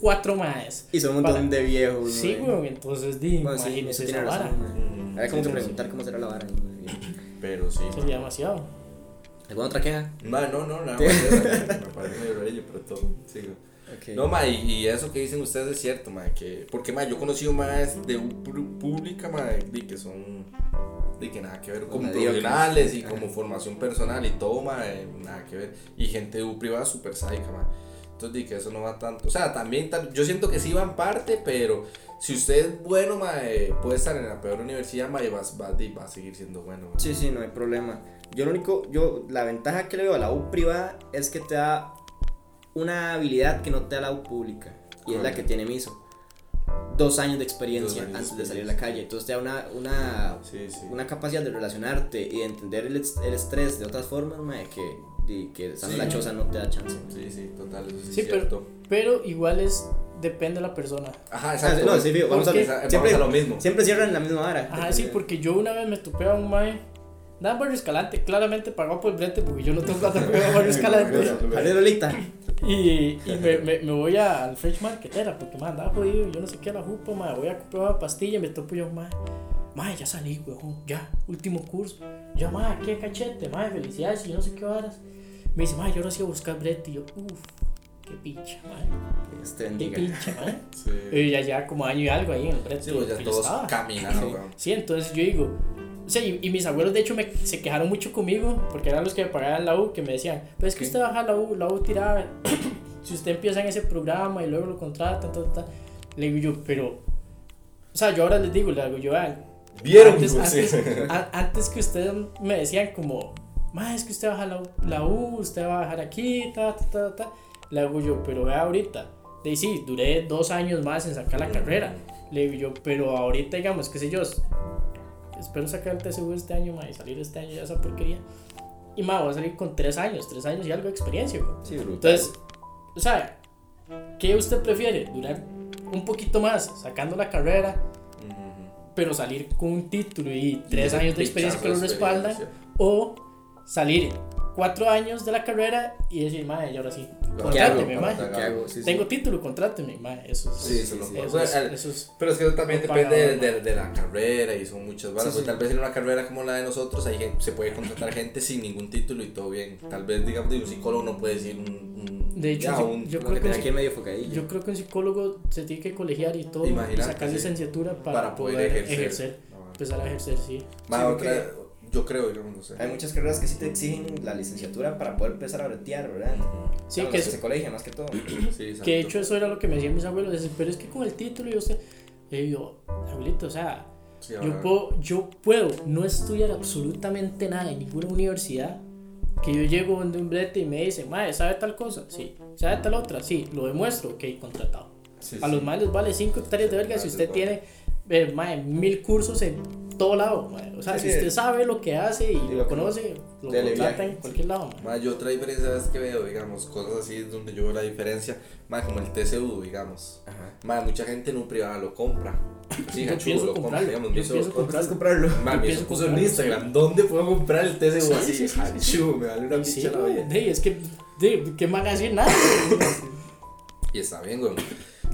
cuatro maes. y son un montón Para- de viejos, Sí, güey. entonces di, Bueno, sí, imagínense eso esa vara. razón. Ujú. Habría como Sí, que sí, preguntar cómo será la vara. sí. Pero sí. Sería demasiado. ¿Alguna otra queja? No, no, no, nada más. Me parece medio bello, pero todo. Sigo. Ok. No, ma, y, y eso que dicen ustedes es cierto, ma, que, porque, ma, yo he conocido más de pública, ma, de que son, de que nada que ver, como profesionales y Ajá. como formación personal y todo, ma, eh, nada que ver, y gente de U privada súper sádica, ma, entonces, di que eso no va tanto, o sea, también, yo siento que sí va en parte, pero si usted es bueno, ma, eh, puede estar en la peor universidad, ma, y va, va, va a seguir siendo bueno, ma. Sí, sí, no hay problema. Yo lo único, yo, la ventaja que le veo a la U privada es que te da una habilidad que no te da la U pública. Y es la que tiene Miso. Dos años de experiencia años de antes de salir a la calle. Entonces te da una, una, Sí, sí. una capacidad de relacionarte y de entender el, el estrés de otras formas, mae, que, y que estando Sí. la choza no te da chance. Sí, sí, total, eso sí, Sí, es pero- cierto. Pero igual es, depende de la persona. Ajá, Ah, exacto. no, sí, vamos, a, Vamos siempre, a lo mismo. siempre cierran en la misma hora. Ajá, sí, porque yo una vez me topé a un mae. Nada en Barrio Escalante, claramente pagado por el brete porque yo no tengo plata para Barrio Escalante. Lolita. Y, y me, me, me voy a- al French Market, era porque me andaba jodido, yo no sé qué la jupa, mae, voy a comprar una pastilla y me topo yo, mae, mae, ya salí, weón, ya, último curso, ya, mae, qué cachete, mae, felicidades y yo no sé qué horas. Me dice, mae, yo ahora sí a buscar brete y yo, uff, qué pincha, mae, Dios te qué pincha, mae. Sí. Y ya, ya como año y algo ahí en el brete. Sí, pues ya yo todos caminando, Sí. Sí, entonces yo digo, o sea, y, mis abuelos de hecho me, se quejaron mucho conmigo, porque eran los que me pagaban la U, que me decían, pero es que usted baja la U, la U tirada, si usted empieza en ese programa y luego lo contratan, ta, ta, ta". le digo yo, pero, o sea, yo ahora les digo, le digo yo, vean, ¿Vieron? antes, Pues, sí. antes, a- antes que ustedes me decían como, más es que usted baja la U, la U, usted va a bajar aquí, ta, ta, ta, ta, le digo yo, pero vea ahorita, de sí, duré dos años más en sacar la carrera, le digo yo, pero ahorita digamos, qué sé yo, espero sacar el TSU este año, ma, y salir este año ya esa porquería, y ma, voy a salir con tres años, tres años y algo de experiencia, güey. Sí. Entonces, o sea, ¿qué usted prefiere? Durar un poquito más sacando la carrera, Ujú. pero salir con un título y tres ese años de experiencia que lo experiencia. o salir cuatro años de la carrera y decir, madre, y ahora sí, contráteme, Para mae. sacar. ¿Qué hago? Sí, sí. Tengo título, contráteme, madre, eso es. Sí, eso Sí, lo sí, puedo. Eso es, O sea, el- eso es- Pero es que eso también depende de, pagado, de- de la carrera y son muchas varas. Sí, pues sí. Tal vez en una carrera como la de nosotros hay gente- se puede contratar gente sin ningún título y todo bien. Tal vez, digamos, de un psicólogo no puede decir un. un- De hecho, ya, sí, un- yo creo que que sí. medio. Yo creo que un psicólogo se tiene que colegiar y todo, sacar sí. licenciatura para, para poder poder, ejercer. ejercer. No, empezar a ejercer, sí. ma, Sí, otra, yo creo, digamos, no sé. Hay muchas carreras que sí te exigen la licenciatura para poder empezar a bretear, ¿verdad? Sí, Bueno, que, se colegia más que todo. Sí, que de hecho eso era lo que me decían mis abuelos, decían, pero es que con el título yo sé, y yo, abuelito, o sea, Sí, yo puedo, yo puedo no estudiar absolutamente nada en ninguna universidad, que yo llego donde un brete y me dicen, mae, ¿sabe tal cosa? Sí. ¿Sabe tal otra? Sí. Lo demuestro, ok, contratado. Sí, A sí. los males les vale 5 hectáreas de verga si usted vale. tiene, eh, mae, mil cursos en todo lado, mae. O sea, Sí, si usted sabe lo que hace y Y lo conoce, lo contrata en cualquier lado, mae. Ma, yo otra diferencia es que veo, digamos, cosas así donde yo veo la diferencia, ma, como el TCU, digamos. Ajá. Ma, mucha gente en un privado lo compra. Sí, Yo lo compra, comprarlo, digamos, yo pienso ¿Puedes comprarlo? Ma, yo me pienso hizo- puso en Instagram, ¿dónde puedo comprar el TCU Sí, así? sí, sí, sí, Hachu, me vale una Sí, picha la vida. es que, de, ¿qué hacer? Nada. Y está bien, güey.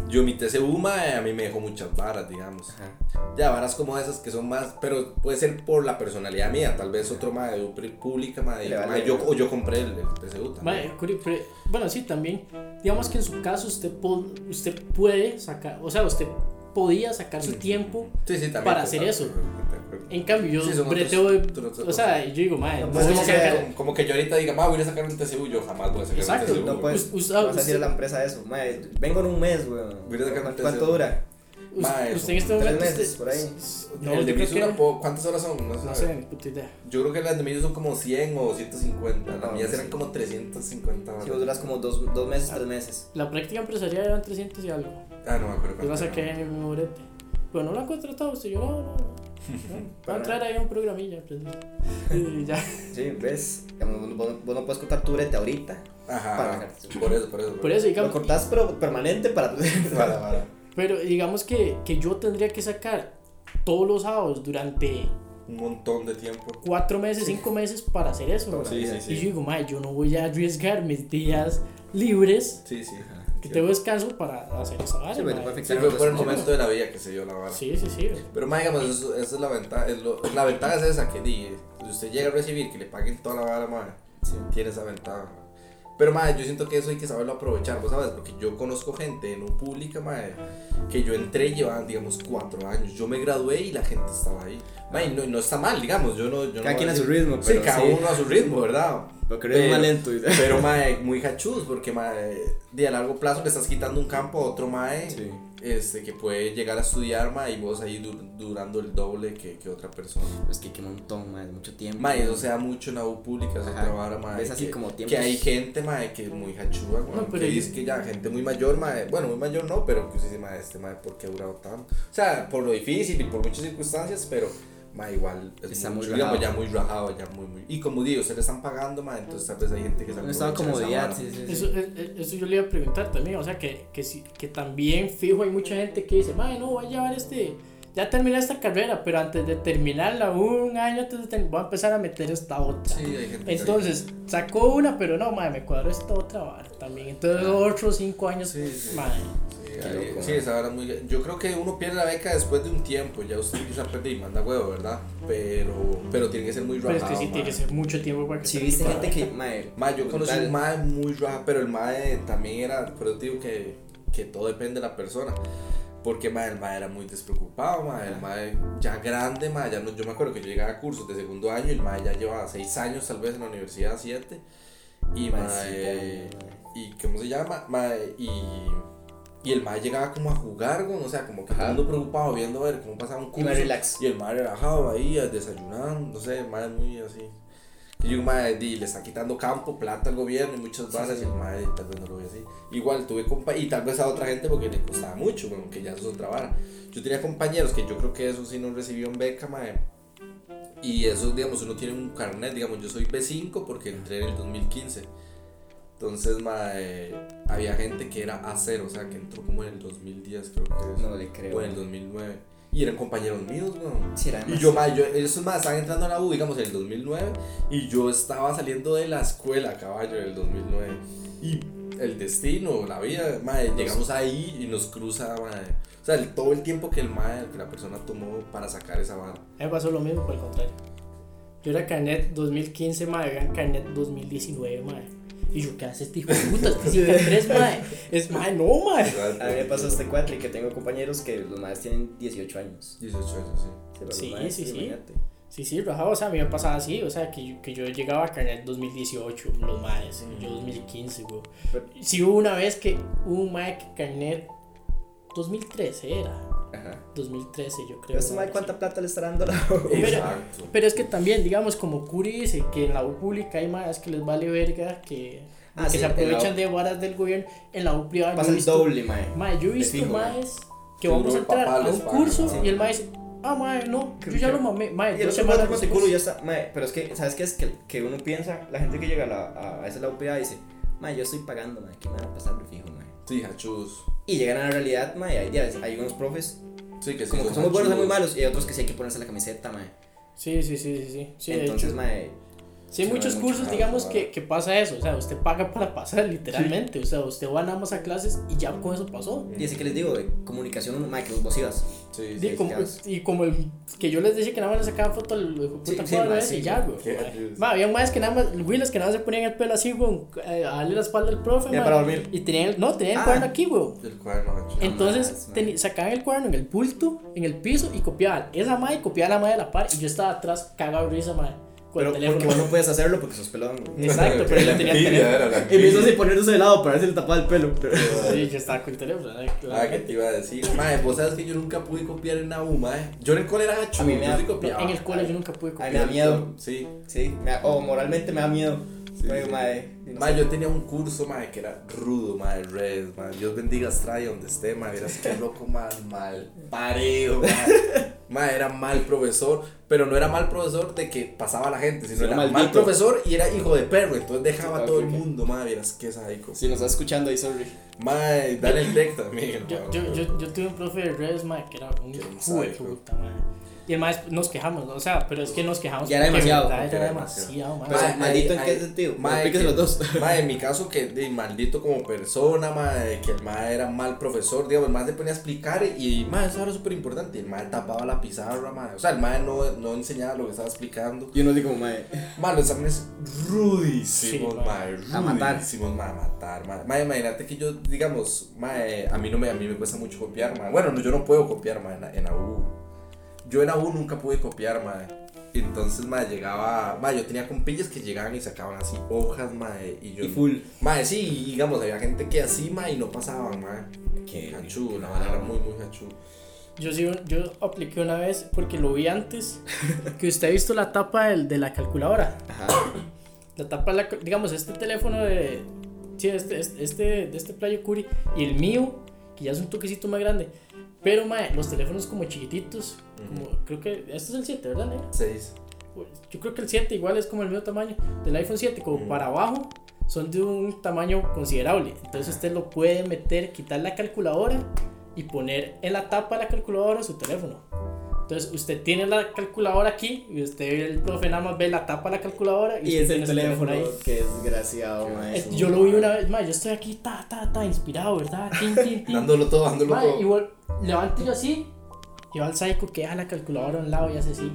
Yo mi TCU, ma, a mí me dejó muchas varas, digamos. Ajá. Ya, varas como esas que son más, pero puede ser por la personalidad mía, tal vez otro ma de upri- pública, ma, de- Le vale. yo, o yo compré el, el TCU también. Mae, pero- bueno, sí, también. Digamos que en su caso usted, po- usted puede sacar, o sea, usted podía sacar su tiempo. Sí, sí, también. para hacer eso. En cambio, yo Sí, breteo de- O sea, yo digo, No, no pues, como, que- como yo ahorita diga, ma, voy a sacar un TCU, yo jamás voy a sacar Exacto, un TCU. No puedes, Us- vas a decirle a la empresa eso. Mae, vengo en un mes, weón. Voy a sacar un ¿Cuánto, TCU. cuánto dura? Us- Ma, usted eso, en este tres momento. meses, usted- por ahí. No, el yo de creo mí dura que. po- ¿Cuántas horas son? No, No sé. sé, ni puta idea. Yo creo que las de mí son como 100 o 150. Las No, mías sí. eran como 350 Si vos duras como dos, dos meses, tres meses. La práctica empresarial eran 300 y algo. Ah, no me acuerdo. Yo la cuánto saqué era. en mi brete. Pero no la han contratado usted, yo no, no, no. No, Va a entrar ahí a un programilla. pues, Y ya. Sí, ves. Digamos, Vos, vos- vos no puedes cortar tu brete ahorita. Ajá. Por eso, por eso. Por eso, Lo digamos. cortás, pero permanente para. Para, para. Pero digamos que, que yo tendría que sacar todos los sábados durante Un montón de tiempo. cuatro meses, cinco meses para hacer eso. ¿verdad? Sí, sí, Y sí. yo digo, mae, yo no voy a arriesgar mis días libres Sí, sí. que tengo descanso para hacer esa vara. Sí, Sí, afectar fue por el momento de la vida que se dio la vara. Sí, sí, sí. Pero más digamos, eso, esa es la ventaja. es lo- la ventaja es esa que di, si usted llega a recibir que le paguen toda la vara, madre, Sí. tiene esa ventaja. Pero madre, yo siento que eso hay que saberlo aprovechar, ¿vos sabes? Porque yo conozco gente en un pública, madre, que yo entré y llevaban, digamos, cuatro años. Yo me gradué y la gente estaba ahí. Madre, no, no está mal, digamos, yo no... Yo Cada no quien a su ritmo, Sí, pero cada sí. uno a su ritmo, ¿verdad? Eres más lento. y- Pero, mae, muy hachuz, porque, mae, de a largo plazo le estás quitando un campo a otro, mae, Sí. Este, que puede llegar a estudiar, mae, y vos ahí du- durando el doble que, que otra persona. Es que qué montón, mae, mucho tiempo. Mae, eso se da mucho en la U pública, es Ajá. otra vara, mae. Ves así que, como tiempos. que hay gente, mae, que es muy hachúa, güey, No, pero que dice que ya, gente muy mayor, mae, bueno, muy mayor no, pero que usted dice, mae, este, mae, ¿por qué ha durado tanto? O sea, por lo difícil y por muchas circunstancias, pero... Ma, igual es Está mucho, muy digamos, rajado. ya muy rajado, ya muy, muy. Y como digo, se le están pagando, ma, entonces tal vez hay gente que se No estaba aprovecha de esa comodidad, sí, sí. sí. Eso, eh, eh, eso yo le iba a preguntar también, o sea, que, que, sí- que también fijo hay mucha gente que dice, mae, no, voy a llevar este, ya terminé esta carrera, pero antes de terminarla, un año antes de terminar, voy a empezar a meter esta otra. Sí, hay gente que- Entonces, sacó una, pero no, mae, me cuadró esta otra vara también. Entonces, otros cinco años, Sí, sí. Sí, loco, sí, esa vara muy. Yo creo que uno pierde la beca después de un tiempo. Ya usted empieza a perder y manda huevo, ¿verdad? Pero, pero tiene que ser muy Pero es rajado. que sí tiene que ser mucho tiempo para que Si se viste gente que, mae. Mae, yo conocí un mae muy raja, pero el mae también era. Por eso digo que, que todo depende de la persona. Porque mae, el mae era muy despreocupado, mae, el mae ya grande, mae, ya no, yo me acuerdo que yo llegaba a cursos de segundo año y el mae ya llevaba seis años tal vez en la universidad, siete. Y Mae, sí, y ¿cómo se llama? Mae, y, y el mae llegaba como a jugar, güey, o sea, como que mundo preocupado viendo a ver cómo pasaba un Y curso. más relax. Y el mae relajado ahí, desayunando, no sé, el mae muy así. Y yo, mae, di, le está quitando campo, plata al gobierno y muchas Sí, varas, sí, y el mae tal vez no lo ve así. Igual tuve compa y tal vez a otra gente porque le costaba mucho, bueno, que ya eso es otra vara. Yo tenía compañeros que yo creo que eso sí no recibieron beca, mae. Y eso, digamos, uno tiene un carnet, digamos, yo soy B5 porque entré en el 2015. Entonces, mae, había gente que era A0, o sea, que entró como en el 2010, creo que es. No le creo. o en el 2009. Y eran compañeros míos, weón. Sí, Y yo, ma, yo, esos más estaban entrando a la U, digamos, en el 2009. Y yo estaba saliendo de la escuela, caballo, en el 2009. Y el destino, la vida, ma, llegamos ahí y nos cruza, ma. O sea, el- todo el tiempo que el ma, que la persona tomó para sacar esa vara. A mí me pasó lo mismo, por el contrario. Yo era carnet 2015, mae, era carnet 2019, mae. Y yo, ¿qué hace este hijo de puta? Este sí que tres, mae. Es, mae, no, mae. A mí me pasó este cuatro y que tengo compañeros que los más tienen 18 años. 18 años, sí. Sí, maes, sí, sí. imagínate. Sí, sí, rajado, o sea, a mí me pasaba así, o sea, que yo, que yo llegaba a carnet 2018, los maes, yo 2015, güey. Pero- Sí hubo una vez que hubo un mae que carnet 2013 era. Ajá. 2013, yo creo. Pero este mae, ¿cuánta plata le está dando la U? Pero-. Pero es que también, digamos, como Curi dice que en la U pública hay más que les vale verga, que, Ah, que sí, se aprovechan de varas del gobierno, en la U privada. Pasa el doble, mae. Mae, yo he visto maes que vamos a entrar a un curso ¿no? y el mae dice, ah, mae, no, yo ya lo mamé, mae, dos semanas con culo después. ya está, mae, pero es que, ¿sabes qué es? Que, que uno piensa, la gente que llega a, la, a, a esa la UPA dice, mae, yo estoy pagando, mae, ¿qué me van a pasar fijo, mae? Sí, hachus. Y llegan a la realidad, mae, hay, días, hay unos profes Sí, que sí. como que son son muy buenos o muy malos, y hay otros que sí hay que ponerse la camiseta, mae. Sí, sí, sí, sí, sí, Entonces, mae, Sí, hay sí, muchos cursos, mucho digamos, que, que pasa eso. O sea, usted paga para pasar, literalmente. O sea, usted va nada más a clases y ya con eso pasó. y así que les digo, de comunicación, mae, que los vos ibas. Sí, Sí, sí. como, y como el que yo les dije que nada más le sacaba foto al Sí, puta sí, cuadro sí, y ya, güey. Había más que nada más, güeyes que nada más se ponían el pelo así, güey, eh, a darle la espalda al profe, Ya ma, para dormir. Y tenían, el- no, tenían el Ah. cuaderno aquí, güey. El cuaderno. Entonces teni- sacaban el cuaderno en el bulto, en el piso y copiaban esa madre y copiaban la madre de la par. Y yo estaba atrás cagado risa, madre, con Pero el teléfono. porque vos no puedes hacerlo porque sos pelón. güey. Exacto, pero yo tenía el teléfono. envidia. así poniéndose de lado para ver si le tapaba el pelo. pero- Sí, yo estaba con el teléfono, ¿verdad? Ah, que te iba a decir, mae, vos sabes que yo nunca pude copiar en la U, mae. Yo en el cole era hachu, A mí me yo da- sí copiaba. En el cole yo nunca pude Ay, copiar. me da miedo. Sí. Sí, o moralmente me da miedo. Sí, no Mae, sé. yo tenía un curso, mae, que era rudo, mae, res, mae. Dios bendiga Estrella donde esté, mae. Verás qué loco, mal, mal parejo, mae. Mae, era mal profesor, pero no era mal profesor de que pasaba a la gente, sino Sí, era maldito. mal profesor y era hijo de perro, entonces dejaba a todo el mundo, mae, verás qué sádico. Si nos está escuchando ahí, sorry. Mae, dale el tech también, Yo, yo, yo, yo tuve un profe de redes, mae, que era un hijo de puta, mae. Y el mae nos quejamos, o sea, pero es que nos quejamos. Ya era demasiado, verdad, porque era demasiado. Pero, Mae, maldito, ¿en qué sentido? que- los dos. Mae, en mi caso que de maldito como persona, mae, que el mae era mal profesor, digamos, el mae se ponía a explicar y mae, eso era súper importante, el mae tapaba la pizarra, mae, o sea, el mae no, no enseñaba lo que estaba explicando. Y uno dice como, mae, Mae, los exámenes rudísimos, Sí, mae, A matar. rudísimos, mae, a matar, mae. Mae, imagínate que yo, digamos, mae, a mí no me, a mí me cuesta mucho copiar, mae. Bueno, no, yo no puedo copiar, mae, en, en la U. Yo en la U nunca pude copiar, mae. Entonces, mae, llegaba, mae, yo tenía compillas que llegaban y sacaban así hojas, mae, y yo... y full. Mae, sí, y digamos, había gente que así, mae, y no pasaban, mae. Qué Hachú, la verdad era muy, muy hachú. Yo sí, yo apliqué una vez porque lo vi antes, que usted ha visto la tapa del, de la calculadora. Ajá. La tapa, de la, digamos, este teléfono de, sí, este, este, este, de este Playo Curi y el mío, que ya es un toquecito más grande. Pero, mae, los teléfonos como chiquititos, como, creo que, este es el 7, ¿verdad, negro? Seis. Yo creo que el 7 igual es como el mismo tamaño del iPhone 7, como para abajo, son de un tamaño considerable. Entonces usted lo puede meter, quitar la calculadora y poner en la tapa de la calculadora su teléfono. Entonces usted tiene la calculadora aquí y usted, el profe, nada más ve la tapa de la calculadora y, Y es el teléfono, ahí. que desgraciado, mae. Eh, Yo lo vi una vez, más yo estoy aquí, ta, ta, ta, inspirado, ¿verdad? Tin, tin, tin. Dándolo todo, dándolo todo. igual, levanto yo así, y va al psycho que deja la calculadora a un lado y hace así.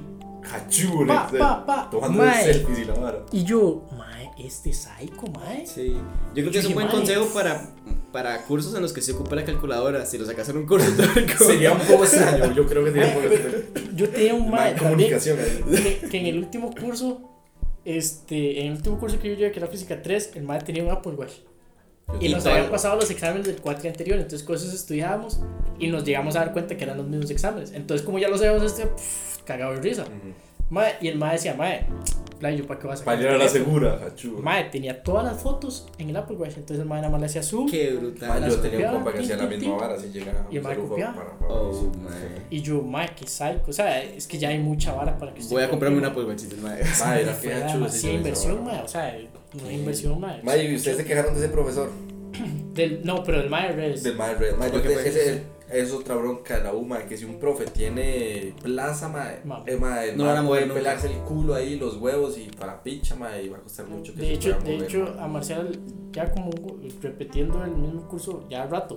Hachú, Pa, le- pa, pa. Tomando Mae. selfies y la vara. Y yo, mae, este psycho, mae. Sí. Yo creo que es un buen Mae. consejo para, para cursos en los que se ocupa la calculadora. Si lo sacas en un curso teórico. Sería un poco extraño, yo creo que sería un poco extraño. Yo tenía un también comunicación que, que en el último curso, este, en el último curso que yo llevé, que era física 3, el mae tenía un Apple Watch. Y nos habían pasado los exámenes del cuatri anterior, entonces cosas estudiábamos y nos llegamos a dar cuenta que eran los mismos exámenes. Entonces, como ya lo sabíamos, este, pff, cagado de risa. Mae, y el mae decía, mae, playo, ¿para qué vas a sacar Para ir a la el teléfono?" segura, hachú. Mae, tenía todas las fotos en el Apple Watch, entonces el mae nada más le hacía zoom. Qué brutal. yo tenía un copiaba, compa que hacía la misma vara, así llegaba. Y el mae copiaba. Oh, mae. Y yo, mae, qué psycho. O sea, es que ya hay mucha vara para que usted Voy a comprarme una Apple Watch, dice, mae. Mae, era que hachú. demasiada inversión, mae. O sea, una inversión, mae. Mae, ¿y ustedes se quejaron de ese profesor? Del, no, pero el mae Redes. Del mae Red. Mae, yo ese es otra bronca de la U, mae, que si un profe tiene plaza, mae, Ma. eh, mae, No mae van a mover pelarse el culo ahí, los huevos y para picha, mae, y va a costar mucho que De se hecho, pueda de mover, hecho, mae. a Marcial, ya como repitiendo el mismo curso ya al rato,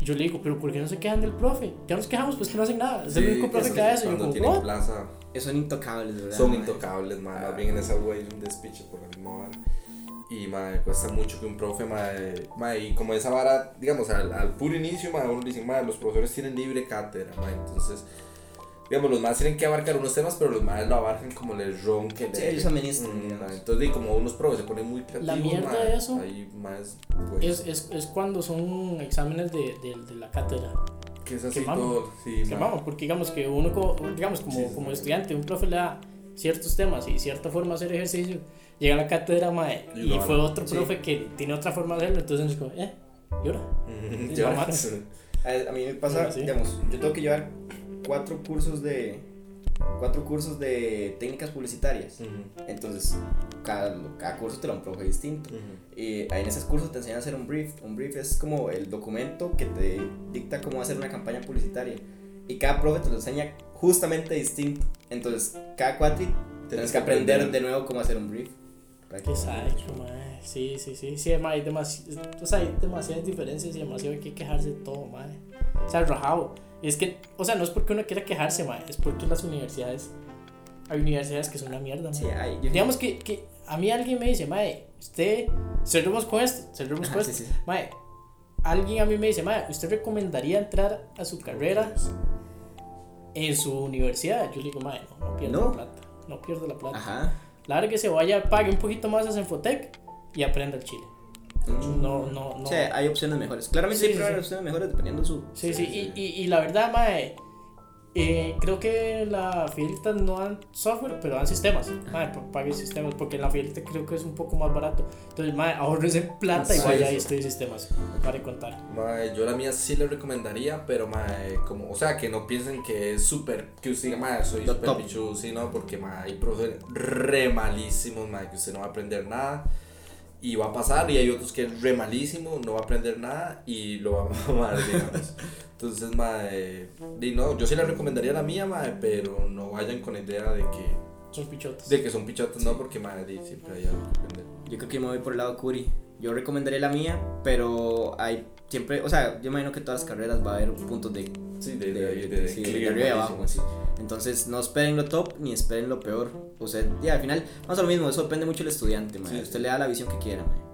yo le digo, pero ¿por qué no se quejan del profe? Ya nos quejamos, pues que no hacen nada. Es el único profe es que hace eso. Y yo como, tienen plaza, Son intocables, ¿verdad? son mae? intocables, mae, más bien en esa U hay un despiche por la misma vara. Y mae, cuesta mucho que un profe, mae, mae, y como esa vara, digamos, al, al puro inicio, mae, uno le dice, mae, los profesores tienen libre cátedra, mae, entonces, digamos, los más tienen que abarcar unos temas, pero los más lo abarcan como les ronque. Sí, ellos administran, Mm, entonces, y como unos profes se ponen muy creativos, La mierda mae, de eso ahí más, pues, Es, es, es cuando son exámenes de, de, de la cátedra. Que es así Que mama. todo, sí, que mae. vamos, porque digamos que uno, como, digamos, como, Sí, como estudiante, un profe le da ciertos temas y cierta forma de hacer ejercicio, llega a la cátedra, mae, Y y, fue otro Sí. profe que tiene otra forma de hacerlo, entonces es como, eh, ¿y Y ya. mamaron. A, a mí me pasa, Bueno, sí. digamos, yo tengo que llevar cuatro cursos de cuatro cursos de técnicas publicitarias. Ujú, Entonces, cada, cada curso te lo da un profe distinto. ujú. Y ahí en esos cursos te enseñan a hacer un brief. Un brief es como el documento que te dicta cómo hacer una campaña publicitaria. Y cada profe te lo enseña justamente distinto. Entonces, cada cuatri tienes que aprender de nuevo cómo hacer un brief. Para que- ¿Qué sabes, mae? Sí, sí, sí, sí, mae, hay, demasi o sea, hay demasiadas diferencias y demasiado hay que quejarse de todo, mae. O sea, rajado. Y es que, o sea, no es porque uno quiera quejarse, mae, es porque las universidades, hay universidades que son una mierda, mae. Sí, hay- yo- Digamos que, que a mí alguien me dice, mae, usted, cerremos con esto, cerremos con esto. sí, sí. Mae, alguien a mí me dice, mae, ¿usted recomendaría entrar a su carrera en su universidad? Yo le digo, mae, no, no pierdo No. la plata, no pierdo la plata. Ajá. Lárguese, vaya, pague un poquito más a Senfotec y aprenda el chile. No, no, no. O sea, hay opciones mejores. Claramente Sí, hay sí. opciones mejores dependiendo su. Sí, sí, y, y, y la verdad, mae, eh, creo que la Fidelita no dan software, pero dan sistemas. Mae, pa- pague sistemas, porque la Fidelita creo que es un poco más barato. Entonces, mae, ahorrese plata y Sí, vaya sí. y estudie sistemas. Para contar. Mae, yo la mía sí le recomendaría, pero mae, como, o sea, que no piensen que es súper, que usted diga, mae, soy súper top. pichudo, sí, no, porque mae, hay profes re malísimos, mae, que usted no va a aprender nada y va a pasar, y hay otros que es re malísimo, no va a aprender nada y lo va a mamar, digamos. Entonces, mae, di, no, yo sí le recomendaría la mía, mae, pero no vayan con la idea de que, Son pichotas. de que son pichotas, no, porque di, siempre hay algo que aprender. Yo creo que me voy por el lado Curi. Yo recomendaría la mía, pero hay siempre, o sea, yo imagino que todas las carreras va a haber puntos de, Sí, de, de, de, de, sí, de declive arriba y abajo. sí. Entonces, no esperen lo top ni esperen lo peor. O sea, ya al final, vamos a lo mismo, eso depende mucho del estudiante, Usted le da la visión que quiera, mae.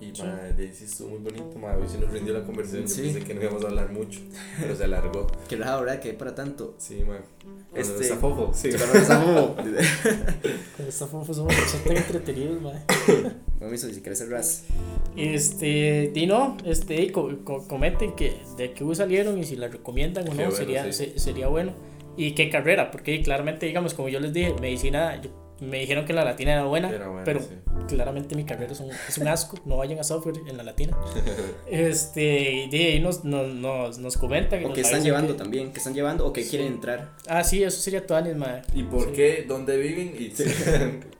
Y Sí. madre, sí estuvo muy bonito, madre. Hoy sí nos rindió la conversación. Sí. Yo pensé que no íbamos a hablar mucho, pero se alargó. Qué raro, ¿verdad? Que para tanto. Sí, madre. Este-. Está fofo. Sí, Pero no está Con esta fofo somos tan entretenidos, mae. Mami, si quieres ser ras. Este, di no, este, y co- co- comenten que de qué U salieron y si la recomiendan o no, bueno, sería, sí. se- sería bueno. Y qué carrera, porque claramente, digamos, como yo les dije, medicina, yo- me dijeron que la latina era buena, Era buena, pero sí. claramente mi carrera es un, es un asco, no vayan a software en la latina. Este, y de ahí nos, nos, nos, nos comentan. O que están llevando que- también, que están llevando o que Sí. quieren entrar. Ah, sí, eso sería todo madre. ¿Y por Sí. qué? ¿Dónde viven? Y...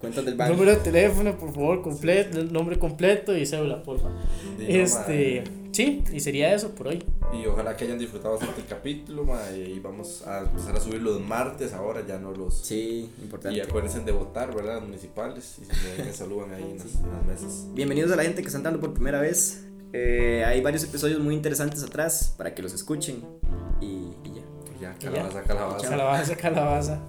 Cuentas del banco. Número de teléfono, por favor, completo, nombre completo y cédula, porfa. Y no, Este, madre. Sí, y sería eso por hoy. Y ojalá que hayan disfrutado bastante el capítulo, madre. Y vamos a empezar a subir los martes ahora, ya no los. Sí, Y importante. acuérdense de votar, ¿verdad? Las municipales. Y si me, saludan ahí en las, en las mesas. Bienvenidos a la gente que está entrando por primera vez. Eh, hay varios episodios muy interesantes atrás para que los escuchen. Y, y ya. Y ya, Y ya. calabaza, calabaza. Calabaza, calabaza.